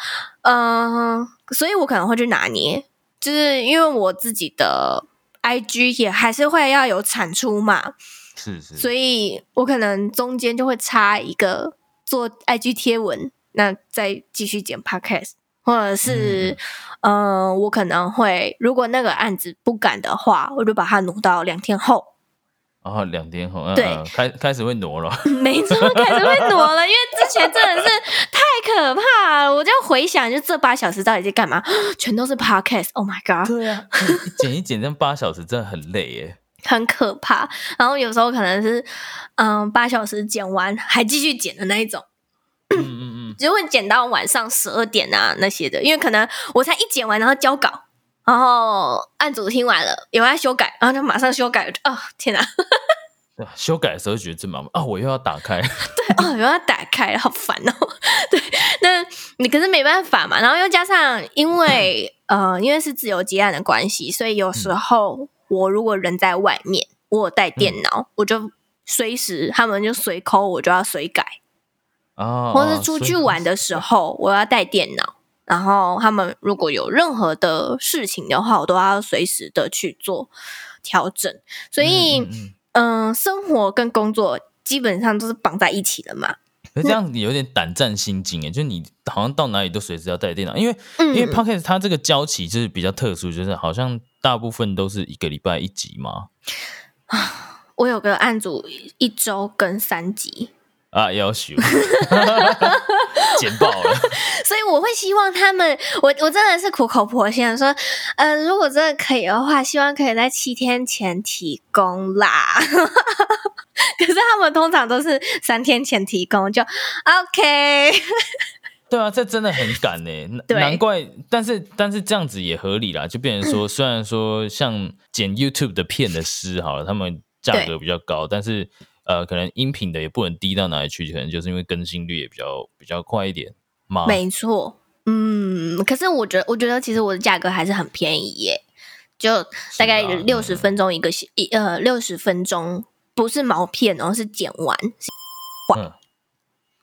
[SPEAKER 2] 嗯、呃所以我可能会去拿捏，就是因为我自己的 IG 也还是会要有产出嘛，
[SPEAKER 1] 是是，
[SPEAKER 2] 所以我可能中间就会插一个做 IG 贴文，那再继续剪 Podcast，或者是嗯、呃我可能会如果那个案子不敢的话，我就把它挪到两天后。
[SPEAKER 1] 然后两天后，嗯
[SPEAKER 2] 对
[SPEAKER 1] 嗯开开始会挪了。
[SPEAKER 2] 没错，开始会挪了，因为之前真的是太可怕了。我就回想，就这八小时到底在干嘛？全都是 podcast。Oh my god，
[SPEAKER 1] 对啊，一剪一剪这八小时真的很累耶。
[SPEAKER 2] 很可怕。然后有时候可能是嗯八小时剪完还继续剪的那一种，
[SPEAKER 1] 嗯嗯嗯，
[SPEAKER 2] 就会剪到晚上十二点啊那些的。因为可能我才一剪完，然后交稿。然后案主听完了，有人要修改，然后就马上修改。哦天哪，
[SPEAKER 1] 修改的时候觉得真麻烦啊，我又要打开。
[SPEAKER 2] 对哦，又要打开，好烦哦。对，那你可是没办法嘛。然后又加上，因为 呃，因为是自由接案的关系，所以有时候我如果人在外面，我有带电脑，我就随时他们就随抠，我就要随改。
[SPEAKER 1] 啊，
[SPEAKER 2] 或是出去玩的时候，我要带电脑。然后他们如果有任何的事情的话，我都要随时的去做调整。所以，
[SPEAKER 1] 嗯
[SPEAKER 2] 生活跟工作基本上都是绑在一起的嘛。
[SPEAKER 1] 可是这样子有点胆战心惊哎，就你好像到哪里都随时要带电脑，因为
[SPEAKER 2] 嗯，
[SPEAKER 1] 因为 podcast 它这个交期就是比较特殊，就是好像大部分都是一个礼拜一集嘛。
[SPEAKER 2] 啊我有个案组一周更三集，
[SPEAKER 1] 啊，要求 剪爆了，
[SPEAKER 2] 所以我会希望他们，我我真的是苦口婆心的说，呃，如果真的可以的话，希望可以在七天前提供啦。可是他们通常都是三天前提供，就 OK。
[SPEAKER 1] 对啊，这真的很赶呢，难怪。但是但是这样子也合理啦，就变成说，虽然说像剪 YouTube 的片的师好了，他们价格比较高，但是呃，可能音频的也不能低到哪里去，可能就是因为更新率也比较比较快一点嘛。
[SPEAKER 2] 没错，嗯，可是我觉得，我觉得其实我的价格还是很便宜耶，就大概六十分钟一个一呃六十分钟，不是毛片然后，是剪完，
[SPEAKER 1] 嗯，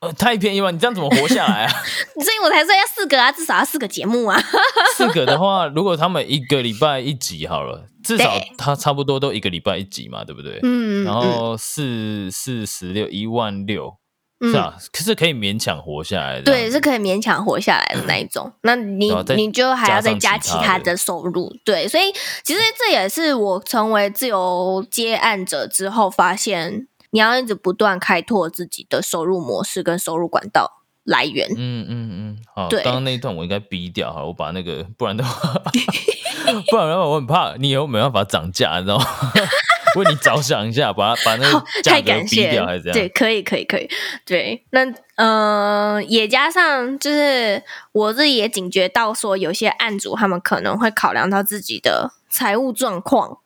[SPEAKER 1] 呃，太便宜了，你这样怎么活下来啊？
[SPEAKER 2] 所以我才说要四个啊，至少要四个节目啊。
[SPEAKER 1] 四个的话，如果他们一个礼拜一集好了，至少
[SPEAKER 2] 对
[SPEAKER 1] 他差不多都一个礼拜一集嘛，对不对？
[SPEAKER 2] 嗯，
[SPEAKER 1] 然后四四十六一万六，
[SPEAKER 2] 嗯
[SPEAKER 1] 是啊，可是可以勉强活下来的。
[SPEAKER 2] 对，是可以勉强活下来的那一种。那你你就还要再加
[SPEAKER 1] 其他的
[SPEAKER 2] 收入，对，所以其实这也是我成为自由接案者之后发现，你要一直不断开拓自己的收入模式跟收入管道来源。
[SPEAKER 1] 嗯嗯嗯，好，
[SPEAKER 2] 对
[SPEAKER 1] 刚刚那一段我应该逼掉，哈，我把那个，不然的话，不然的话我很怕你以后没办法涨价，你知道吗？为你着想一下，把它把那
[SPEAKER 2] 好
[SPEAKER 1] 个，价
[SPEAKER 2] 太
[SPEAKER 1] 格逼
[SPEAKER 2] 感谢了
[SPEAKER 1] 掉还是这样？
[SPEAKER 2] 对，可以，可以，可以。对，那呃，也加上就是我自己也警觉到说，有些案主他们可能会考量到自己的财务状况，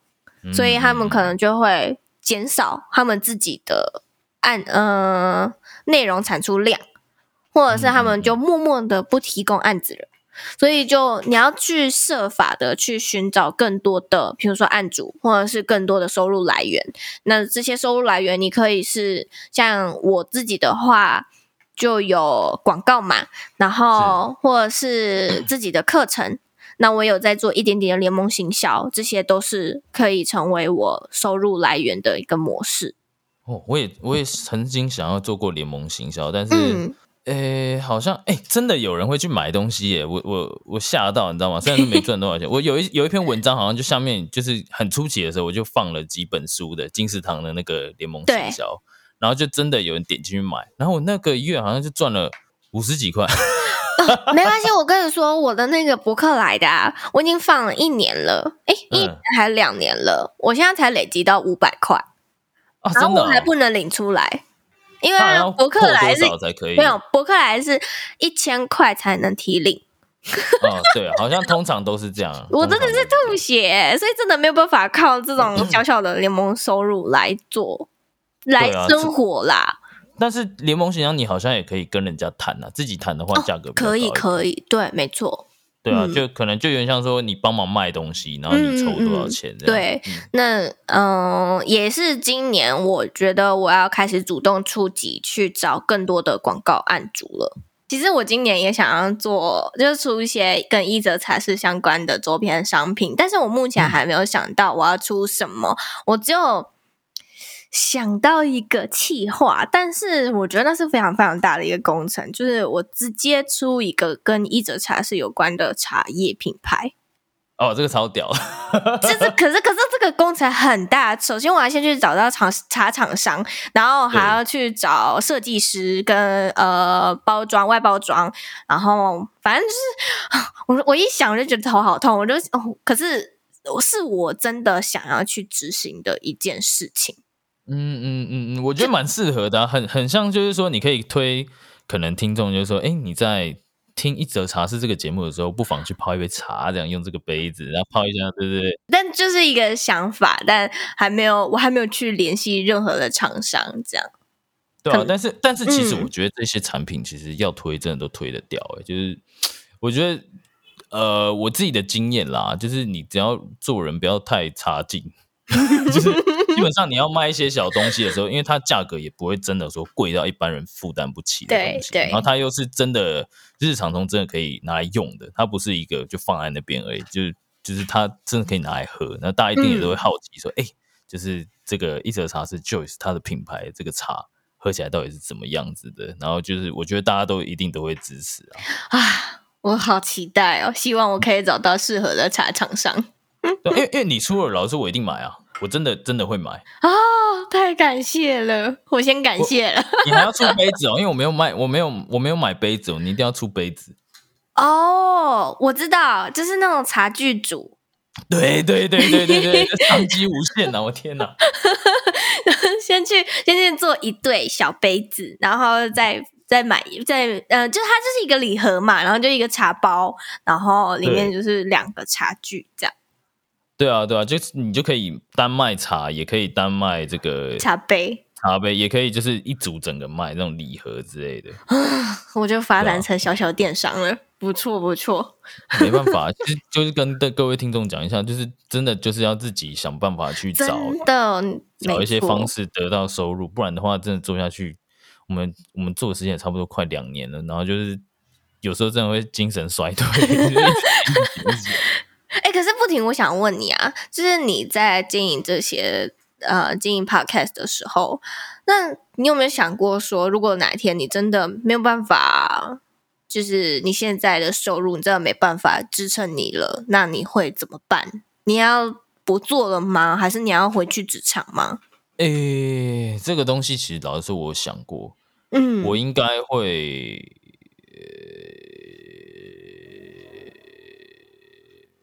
[SPEAKER 1] 嗯
[SPEAKER 2] 所以他们可能就会减少他们自己的案呃内容产出量，或或者是他们就默默的不提供案子了。所以就你要去设法的去寻找更多的，比如说案主，或者是更多的收入来源。那这些收入来源，你可以是像我自己的话，就有广告嘛，然后或者是自己的课程。那我有在做一点点的联盟行销，这些都是可以成为我收入来源的一个模式。
[SPEAKER 1] 哦，我也我也曾经想要做过联盟行销，但是，诶，好像诶，真的有人会去买东西耶！我我我吓到，你知道吗？虽然说没赚多少钱，我有一有一篇文章，好像就下面就是很初期的时候，我就放了几本书的金石堂的那个联盟行销，然后就真的有人点进去买，然后我那个月好像就赚了五十几块。
[SPEAKER 2] 没关系，我跟你说，我的那个博客来的，啊，我已经放了一年了，哎，一年还两年了，我现在才累积到五百块，然后我还不能领出来，因为博客来是没有博客来是一千块才能提领。
[SPEAKER 1] 哦，对，好像通常都是这样。
[SPEAKER 2] 我真的是吐血，所以真的没有办法靠这种小小的联盟收入来做来生活啦。
[SPEAKER 1] 但是联盟形象你好像也可以跟人家谈啊，自己谈的话价格
[SPEAKER 2] 可以可以，对，没错，
[SPEAKER 1] 对啊，就可能就有点像说你帮忙卖东西，然后你抽多少钱
[SPEAKER 2] 对，那嗯，也是今年我觉得我要开始主动出击去找更多的广告案主了。其实我今年也想要做，就是出一些跟一则茶室相关的周边商品，但是我目前还没有想到我要出什么，我只有。想到一个企划，但是我觉得那是非常非常大的一个工程，就是我直接出一个跟一折茶是有关的茶叶品牌。
[SPEAKER 1] 哦，这个超屌！
[SPEAKER 2] 就是，可是，可是这个工程很大。首先，我要先去找到厂茶厂商，然后还要去找设计师跟呃包装外包装，然后反正就是我 我一想我就觉得头好痛，我就哦，可是是我真的想要去执行的一件事情。
[SPEAKER 1] 嗯嗯嗯嗯，我觉得蛮适合的，很很像，就是说你可以推，可能听众就是说，哎，你在听一则茶室这个节目的时候，不妨去泡一杯茶，这样用这个杯子，然后泡一下，对不对？
[SPEAKER 2] 但就是一个想法，但还没有，我还没有去联系任何的厂商，这样。
[SPEAKER 1] 对啊，但是但是其实我觉得这些产品其实要推，真的都推得掉，哎，就是我觉得，呃，我自己的经验啦，就是你只要做人不要太差劲，就是。基本上你要卖一些小东西的时候，因为它价格也不会真的说贵到一般人负担不起的东西，然后它又是真的日常中真的可以拿来用的，它不是一个就放在那边而已，就是就是它真的可以拿来喝。那大家一定也都会好奇说，哎，就是这个一折茶是 Joyce 它的品牌，这个茶喝起来到底是怎么样子的？然后就是我觉得大家都一定都会支持
[SPEAKER 2] 啊！啊，我好期待哦，希望我可以找到适合的茶厂商。
[SPEAKER 1] 因为因为你出了，老师我一定买啊。我真的真的会买
[SPEAKER 2] 啊！太感谢了，我先感谢了。
[SPEAKER 1] 你还要出杯子哦，因为我没有卖，我没有我没有买杯子哦，你一定要出杯子。
[SPEAKER 2] 哦，我知道，就是那种茶具组。
[SPEAKER 1] 对对对对对对，商机无限呐！我天哪！
[SPEAKER 2] 先去先去做一对小杯子，然后再再买再呃，就它就是一个礼盒嘛，然后就一个茶包，然后里面就是两个茶具这样。
[SPEAKER 1] 对啊，对啊，就是你就可以单卖茶，也可以单卖这个
[SPEAKER 2] 茶杯，
[SPEAKER 1] 茶杯也可以就是一组整个卖那种礼盒之类的。
[SPEAKER 2] 我就发展成小小电商了，不错不错。
[SPEAKER 1] 没办法，就就是跟的各位听众讲一下，就是真的就是要自己想办法去找
[SPEAKER 2] 的
[SPEAKER 1] 找一些方式得到收入，不然的话真的做下去，我们我们做的时间也差不多快两年了，然后就是有时候真的会精神衰退。
[SPEAKER 2] 哎，可是不停，我想问你啊，就是你在经营这些呃经营 podcast 的时候，那你有没有想过说，如果哪一天你真的没有办法，就是你现在的收入你真的没办法支撑你了，那你会怎么办？你要不做了吗？还是你要回去职场吗？
[SPEAKER 1] 哎，这个东西其实老实说，我想过，嗯，我应该会。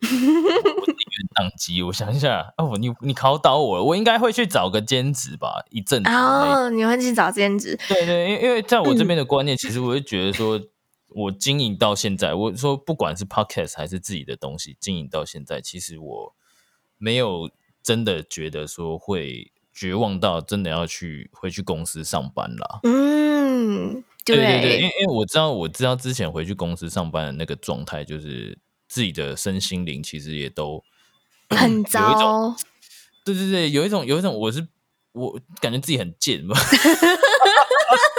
[SPEAKER 1] 我宁愿宕机。我想一下，哦，你你考倒我，我应该会去找个兼职吧，一阵子。
[SPEAKER 2] 哦，你会去找兼职？
[SPEAKER 1] 对对，因因为在我这边的观念，其实我会觉得说，我经营到现在，我说不管是 podcast 还是自己的东西，经营到现在，其实我没有真的觉得说会绝望到真的要去回去公司上班了。
[SPEAKER 2] 嗯，
[SPEAKER 1] 对对对，因为因为我知道我知道之前回去公司上班的那个状态，就是自己的身心灵其实也都
[SPEAKER 2] 很糟。
[SPEAKER 1] 对对对，有一种有一种我是我感觉自己很贱吧。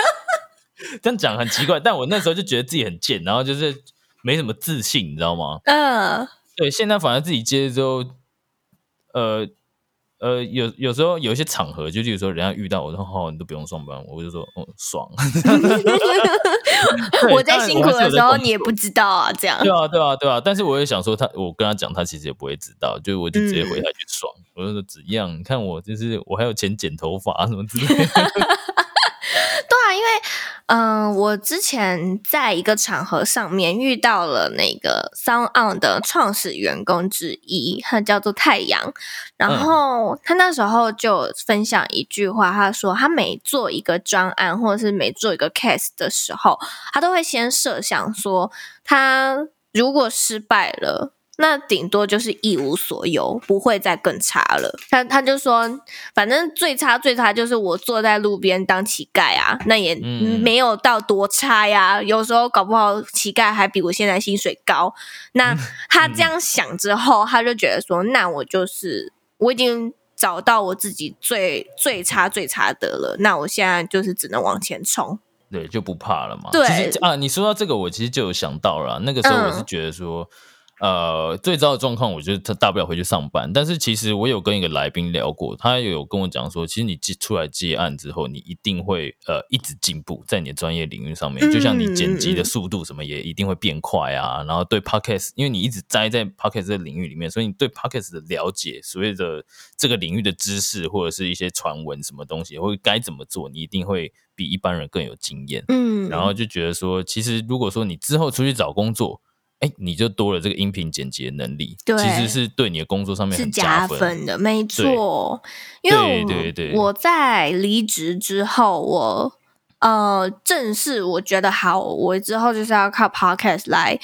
[SPEAKER 1] 这样讲很奇怪，但我那时候就觉得自己很贱，然后就是没什么自信，你知道吗？嗯，对，现在反而自己接之后，呃呃，有有时候有一些场合，就比如说人家遇到我说哦，你都不用上班，我就说哦，爽。
[SPEAKER 2] 我在辛苦的时候，你也不知道啊，这样。
[SPEAKER 1] 对啊，对啊，对啊。但是我也想说，他我跟他讲，他其实也不会知道，就我就直接回他去爽。我就说怎样？你看我就是我还有钱剪头发什么之类的。
[SPEAKER 2] 嗯，我之前在一个场合上面遇到了那个 Sound On 的创始员工之一，他叫做太阳。然后他那时候就分享一句话，他说他每做一个专案或者是每做一个 case 的时候，他都会先设想说，他如果失败了。那顶多就是一无所有，不会再更差了。他他就说，反正最差最差就是我坐在路边当乞丐啊，那也没有到多差呀。有时候搞不好乞丐还比我现在薪水高。那他这样想之后，他就觉得说，那我就是我已经找到我自己最最差最差的了。那我现在就是只能往前冲，
[SPEAKER 1] 对，就不怕了嘛。
[SPEAKER 2] 对
[SPEAKER 1] 啊，你说到这个，我其实就有想到了，那个时候我是觉得说。呃，最糟的状况，我觉得他大不了回去上班。但是其实我有跟一个来宾聊过，他有跟我讲说，其实你接出来接案之后，你一定会呃一直进步在你的专业领域上面。就像你剪辑的速度什么也一定会变快啊。然后对 podcast，因为你一直栽在 podcast 的领域里面，所以你对 podcast 的了解，所谓的这个领域的知识或者是一些传闻什么东西，或该怎么做，你一定会比一般人更有经验。嗯，然后就觉得说，其实如果说你之后出去找工作，哎，你就多了这个音频剪辑的能力，对其实是对你的工作上面
[SPEAKER 2] 是
[SPEAKER 1] 加
[SPEAKER 2] 分的，没错。因为
[SPEAKER 1] 对对
[SPEAKER 2] 我在离职之后，我呃正式我觉得好，我之后就是要靠 podcast 来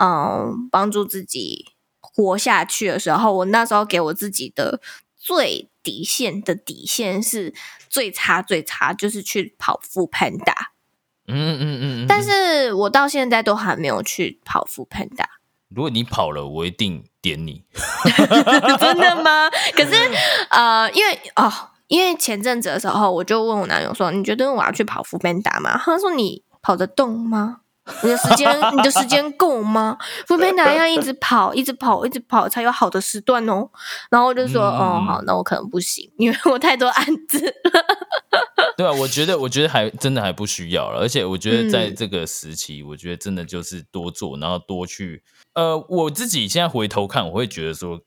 [SPEAKER 2] 嗯帮助自己活下去的时候，我那时候给我自己的最底线的底线是最差最差，就是去跑副 panda。嗯嗯嗯，但是我到现在都还没有去跑副 Panda。
[SPEAKER 1] 如果你跑了，我一定点你。
[SPEAKER 2] 真的吗？可是呃，因为哦，因为前阵子的时候，我就问我男友说：“你觉得我要去跑副 Panda 吗？”他说：“你跑得动吗？你的时间，你的时间够吗？副 Panda 要一直跑，一直跑，一直跑才有好的时段哦。”然后我就说：“哦，好，那我可能不行，因为我太多案子了。”
[SPEAKER 1] 对啊，我觉得，我觉得还真的还不需要了，而且我觉得在这个时期，我觉得真的就是多做，然后多去。呃，我自己现在回头看，我会觉得说，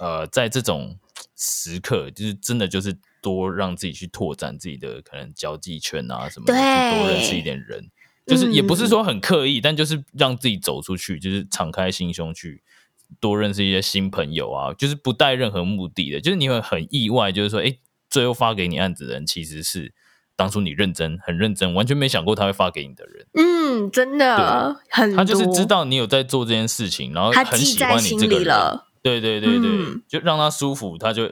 [SPEAKER 1] 呃，在这种时刻，就是真的就是多让自己去拓展自己的可能交际圈啊什么，的，多认识一点人，就是也不是说很刻意，但就是让自己走出去，就是敞开心胸去多认识一些新朋友啊，就是不带任何目的的，就是你会很意外，就是说，哎，最后发给你案子的人其实是。当初你认真很认真，完全没想过他会发给你的人。
[SPEAKER 2] 嗯，真的很。
[SPEAKER 1] 他就是知道你有在做这件事情，然后很喜欢你这个人。对对对对，就让他舒服，他就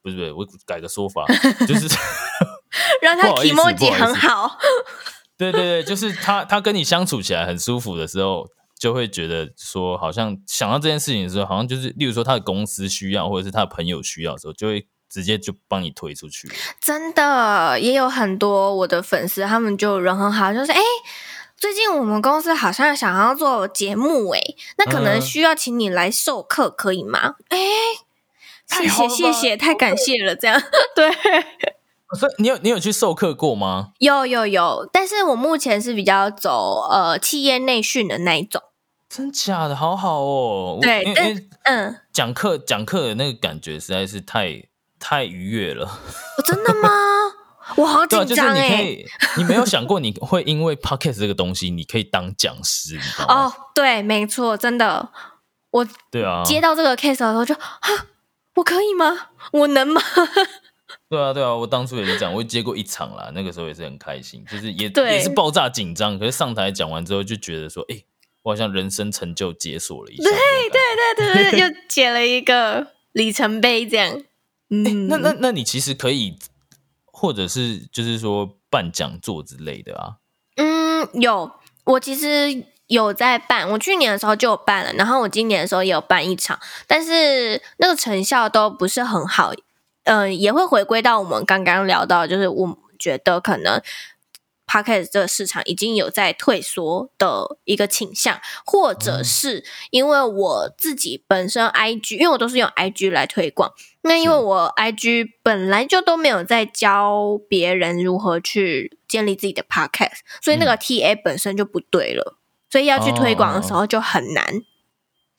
[SPEAKER 1] 不是不是，我改个说法，就是
[SPEAKER 2] 让他 提莫吉很好。
[SPEAKER 1] 对对对，就是他他跟你相处起来很舒服的时候，就会觉得说，好像想到这件事情的时候，好像就是，例如说他的公司需要，或者是他的朋友需要的时候，就会。直接就帮你推出去，
[SPEAKER 2] 真的也有很多我的粉丝，他们就人很好，就是哎，最近我们公司好像想要做节目，哎，那可能需要请你来授课，可以吗？哎，谢谢谢谢，太感谢了，这样 对。
[SPEAKER 1] 所以你有你有去授课过吗？
[SPEAKER 2] 有有有，但是我目前是比较走呃企业内训的那一种。
[SPEAKER 1] 真假的，好好哦。
[SPEAKER 2] 对，
[SPEAKER 1] 嗯，讲课讲课的那个感觉实在是太。太愉悦了，
[SPEAKER 2] 真的吗？我好 紧张
[SPEAKER 1] 哎！你没有想过你会因为 podcast 这个东西，你可以当讲师，你知道吗？哦，
[SPEAKER 2] 对，没错，真的，我
[SPEAKER 1] 对啊，
[SPEAKER 2] 接到这个 case 的时候就啊，我可以吗？我能吗？
[SPEAKER 1] 对啊，对啊，我当初也是这样，我接过一场啦，那个时候也是很开心，就是也也是爆炸紧张，可是上台讲完之后就觉得说，哎，我好像人生成就解锁了一下，对
[SPEAKER 2] 对对对，又解了一个里程碑，这样。
[SPEAKER 1] 嗯，那那那你其实可以，或者是就是说办讲座之类的啊。
[SPEAKER 2] 嗯，有，我其实有在办，我去年的时候就有办了，然后我今年的时候也有办一场，但是那个成效都不是很好。嗯，也会回归到我们刚刚聊到，就是我觉得可能 podcast 这个市场已经有在退缩的一个倾向，或者是因为我自己本身 IG，因为我都是用 IG 来推广，那因为我 IG 本来就都没有在教别人如何去建立自己的 podcast，所以那个 TA 本身就不对了，所以要去推广的时候就很难。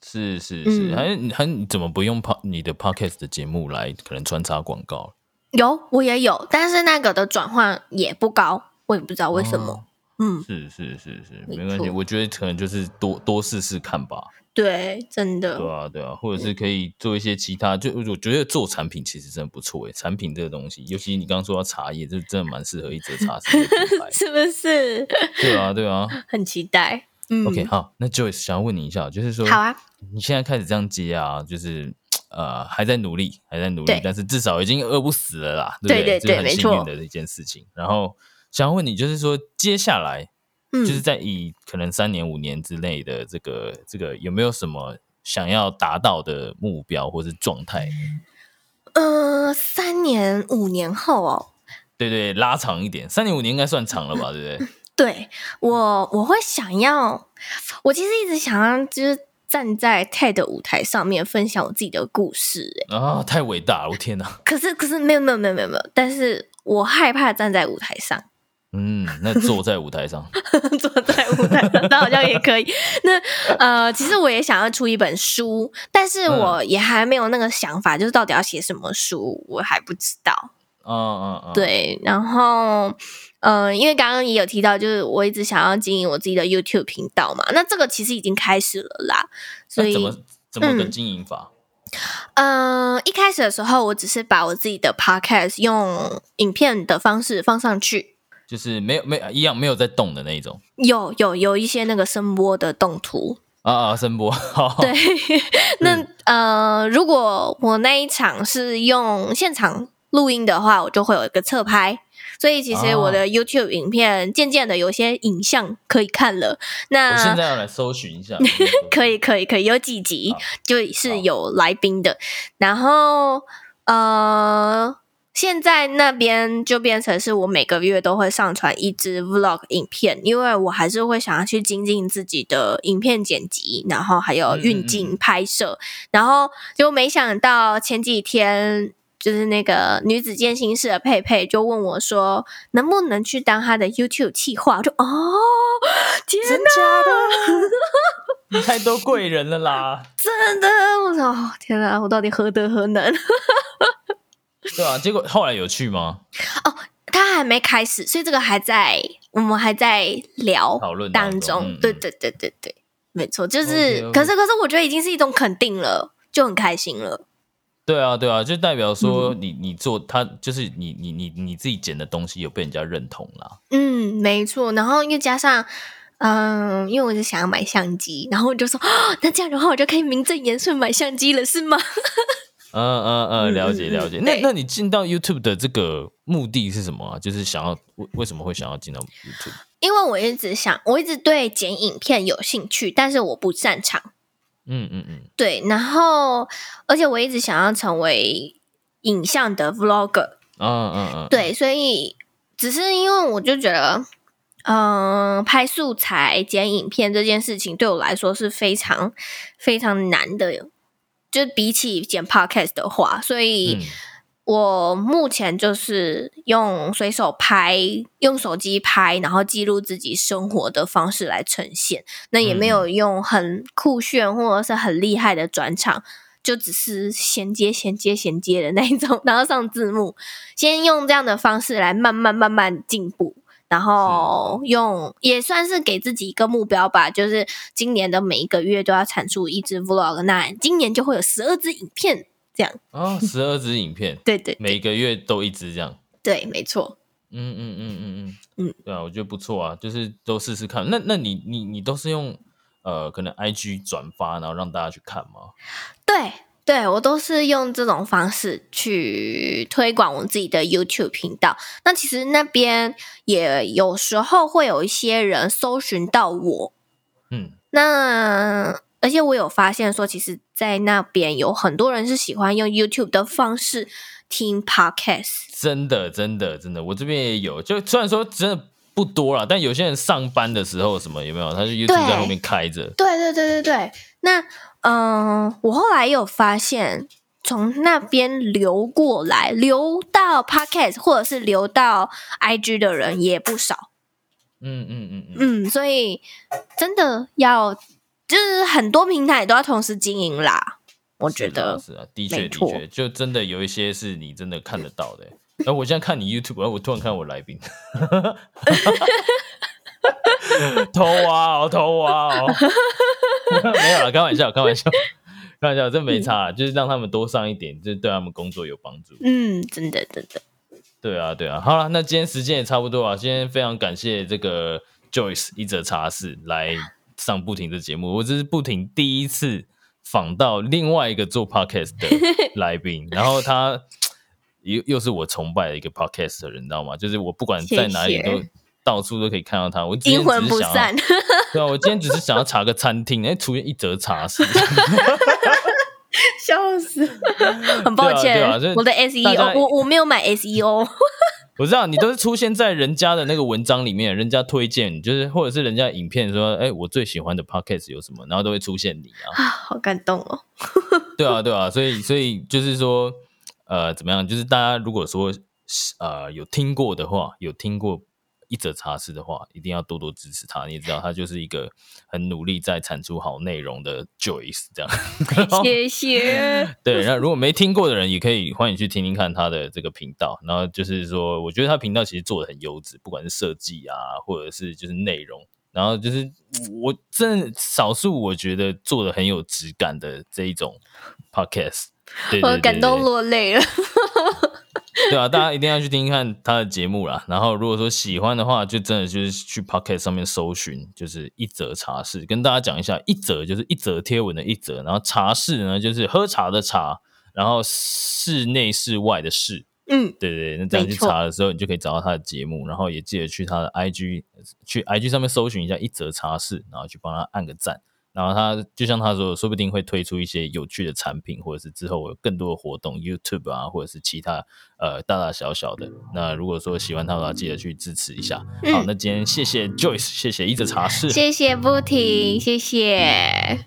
[SPEAKER 1] 是是是，还还你怎么不用 p 你的 podcast 的节目来可能穿插广告？
[SPEAKER 2] 有，我也有，但是那个的转换也不高，我也不知道为什么。嗯，
[SPEAKER 1] 是是是是，没关系，我觉得可能就是多多试试看吧。
[SPEAKER 2] 对，真的。
[SPEAKER 1] 对啊对啊，或者是可以做一些其他，就我觉得做产品其实真的不错诶，产品这个东西，尤其你刚刚说到茶叶，就真的蛮适合一则茶室
[SPEAKER 2] 是不是？
[SPEAKER 1] 对啊对啊，
[SPEAKER 2] 很期待。
[SPEAKER 1] OK，好，那 Joyce 想要问你一下，就是说，
[SPEAKER 2] 好啊，
[SPEAKER 1] 你现在开始这样接啊，就是呃，还在努力，还在努力，但是至少已经饿不死了啦，对不对？这是很幸运的一件事情。然后想要问你，就是说，接下来，就是在以可能三年、五年之内的这个这个，有没有什么想要达到的目标或是状态？
[SPEAKER 2] 呃，三年、五年后哦，
[SPEAKER 1] 对对，拉长一点，三年、五年应该算长了吧，对不对？
[SPEAKER 2] 对我，我会想要，我其实一直想要，就是站在 TED 舞台上面分享我自己的故事。
[SPEAKER 1] 啊，太伟大了！我天哪！
[SPEAKER 2] 可是，可是没有，没有，没有，没有，没有。但是我害怕站在舞台上。
[SPEAKER 1] 嗯，那坐在舞台上，
[SPEAKER 2] 坐在舞台上，那好像也可以。那呃，其实我也想要出一本书，但是我也还没有那个想法，就是到底要写什么书，我还不知道。嗯嗯嗯，对，然后。嗯，因为刚刚也有提到，就是我一直想要经营我自己的 YouTube 频道嘛，那这个其实已经开始了啦。所以
[SPEAKER 1] 怎么怎么个经营法？
[SPEAKER 2] 嗯，一开始的时候，我只是把我自己的 Podcast 用影片的方式放上去，
[SPEAKER 1] 就是没有没一样没有在动的那一种。
[SPEAKER 2] 有有有一些那个声波的动图
[SPEAKER 1] 啊啊，声波。
[SPEAKER 2] 对，那呃，如果我那一场是用现场录音的话，我就会有一个侧拍。所以其实我的 YouTube 影片渐渐的有些影像可以看了。那
[SPEAKER 1] 我现在要来搜寻一下，
[SPEAKER 2] 可以可以可以，有几集就是有来宾的。然后呃，现在那边就变成是我每个月都会上传一支 Vlog 影片，因为我还是会想要去精进自己的影片剪辑，然后还有运镜拍摄。然后就没想到前几天。就是那个女子健心室的佩佩就问我说：“能不能去当他的 YouTube 企划？”我说：“哦，天
[SPEAKER 1] 哪，你太多贵人了啦！
[SPEAKER 2] 真的，我操，天哪，我到底何德何能？
[SPEAKER 1] 对啊，结果后来有去吗？
[SPEAKER 2] 哦，他还没开始，所以这个还在我们还在聊
[SPEAKER 1] 讨论
[SPEAKER 2] 当中。对对对对对，没错，就是，可是可是，我觉得已经是一种肯定了，就很开心了。
[SPEAKER 1] 对啊，对啊，就代表说你你做他就是你你你你自己剪的东西有被人家认同啦。
[SPEAKER 2] 嗯，没错。然后又加上，嗯，因为我是想要买相机，然后我就说，那这样的话我就可以名正言顺买相机了，是吗？
[SPEAKER 1] 嗯嗯嗯，了解了解。那那你进到 YouTube 的这个目的是什么啊？就是想要为为什么会想要进到 YouTube？
[SPEAKER 2] 因为我一直想，我一直对剪影片有兴趣，但是我不擅长。嗯嗯嗯，对，然后而且我一直想要成为影像的 vlogger，嗯嗯嗯，对，所以只是因为我就觉得，嗯，拍素材、剪影片这件事情对我来说是非常非常难的，就比起剪 podcast 的话，所以。我目前就是用随手拍，用手机拍，然后记录自己生活的方式来呈现。那也没有用很酷炫或者是很厉害的转场，就只是衔接、衔接、衔接的那一种，然后上字幕。先用这样的方式来慢慢、慢慢进步，然后用也算是给自己一个目标吧，就是今年的每一个月都要产出一支 vlog，那今年就会有十二支影片。这样。
[SPEAKER 1] 啊，十二支影片，
[SPEAKER 2] 对对，
[SPEAKER 1] 每个月都一支这样，
[SPEAKER 2] 对，没错，
[SPEAKER 1] 嗯嗯嗯嗯嗯。嗯，对啊，我觉得不错啊，就是都试试看。那那你你你都是用呃，可能 I G 转发，然后让大家去看吗？
[SPEAKER 2] 对对我都是用这种方式去推广我自己的 YouTube 频道。那其实那边也有时候会有一些人搜寻到我，
[SPEAKER 1] 嗯，
[SPEAKER 2] 那而且我有发现说，其实，在那边有很多人是喜欢用 YouTube 的方式听 Podcast。
[SPEAKER 1] 真的，真的，真的，我这边也有。就虽然说真的不多了，但有些人上班的时候什么有没有？他就 YouTube 在后面开着。
[SPEAKER 2] 对对对对对。那嗯，我后来有发现，从那边流过来，流到 Podcast 或者是流到 IG 的人也不少。
[SPEAKER 1] 嗯嗯嗯嗯。
[SPEAKER 2] 嗯，所以真的要，就是很多平台都要同时经营啦。我觉得
[SPEAKER 1] 是啊，的确的确，就真的有一些是你真的看得到的。然 后我现在看你 YouTube，然后我突然看我来宾，偷挖哦，偷挖哦。没有了，开玩笑，开玩笑，开玩笑，真没差，就是让他们多上一点，就对他们工作有帮助。
[SPEAKER 2] 嗯，真的，真的。
[SPEAKER 1] 对啊，对啊。好了，那今天时间也差不多啊。今天非常感谢这个 Joyce 一则茶室来上不停的节目，我这是不停第一次访到另外一个做 Podcast 的 来宾，然后他又又是我崇拜的一个 Podcast 的人，你知道吗？就是我不管在哪里都。到处都可以看到他，我
[SPEAKER 2] 阴魂不散。
[SPEAKER 1] 对啊，我今天只是想要查个餐厅，哎，出现一则茶室，
[SPEAKER 2] 笑死！很抱歉，我的 SEO，我我没有买 SEO。
[SPEAKER 1] 我知道你都是出现在人家的那个文章里面，人家推荐，就是或者是人家影片说，哎，我最喜欢的 podcast 有什么，然后都会出现你
[SPEAKER 2] 啊，好感动哦。
[SPEAKER 1] 对啊，对啊，所以所以就是说，呃，怎么样？就是大家如果说呃有听过的话，有听过。一则茶室的话，一定要多多支持他。你也知道，他就是一个很努力在产出好内容的 Joyce，这样。
[SPEAKER 2] 谢谢。
[SPEAKER 1] 对，那如果没听过的人，也可以欢迎去听听看他的这个频道。然后就是说，我觉得他频道其实做的很优质，不管是设计啊，或者是就是内容。然后就是我真少数我觉得做的很有质感的这一种 Podcast，
[SPEAKER 2] 我感动落泪了。
[SPEAKER 1] 对啊，大家一定要去听看他的节目啦。然后如果说喜欢的话，就真的就是去 Pocket 上面搜寻，就是一则茶室。跟大家讲一下，一则就是一则贴文的一则，然后茶室呢就是喝茶的茶，然后室内室外的室。
[SPEAKER 2] 嗯，
[SPEAKER 1] 对对，那这样去查的时候，你就可以找到他的节目，然后也记得去他的 IG，去 IG 上面搜寻一下一则茶室，然后去帮他按个赞。然后他就像他说，说不定会推出一些有趣的产品，或者是之后有更多的活动，YouTube 啊，或者是其他呃大大小小的。那如果说喜欢他的话，记得去支持一下。好，那今天谢谢 Joyce，谢谢一直茶室，
[SPEAKER 2] 谢谢不停，谢谢。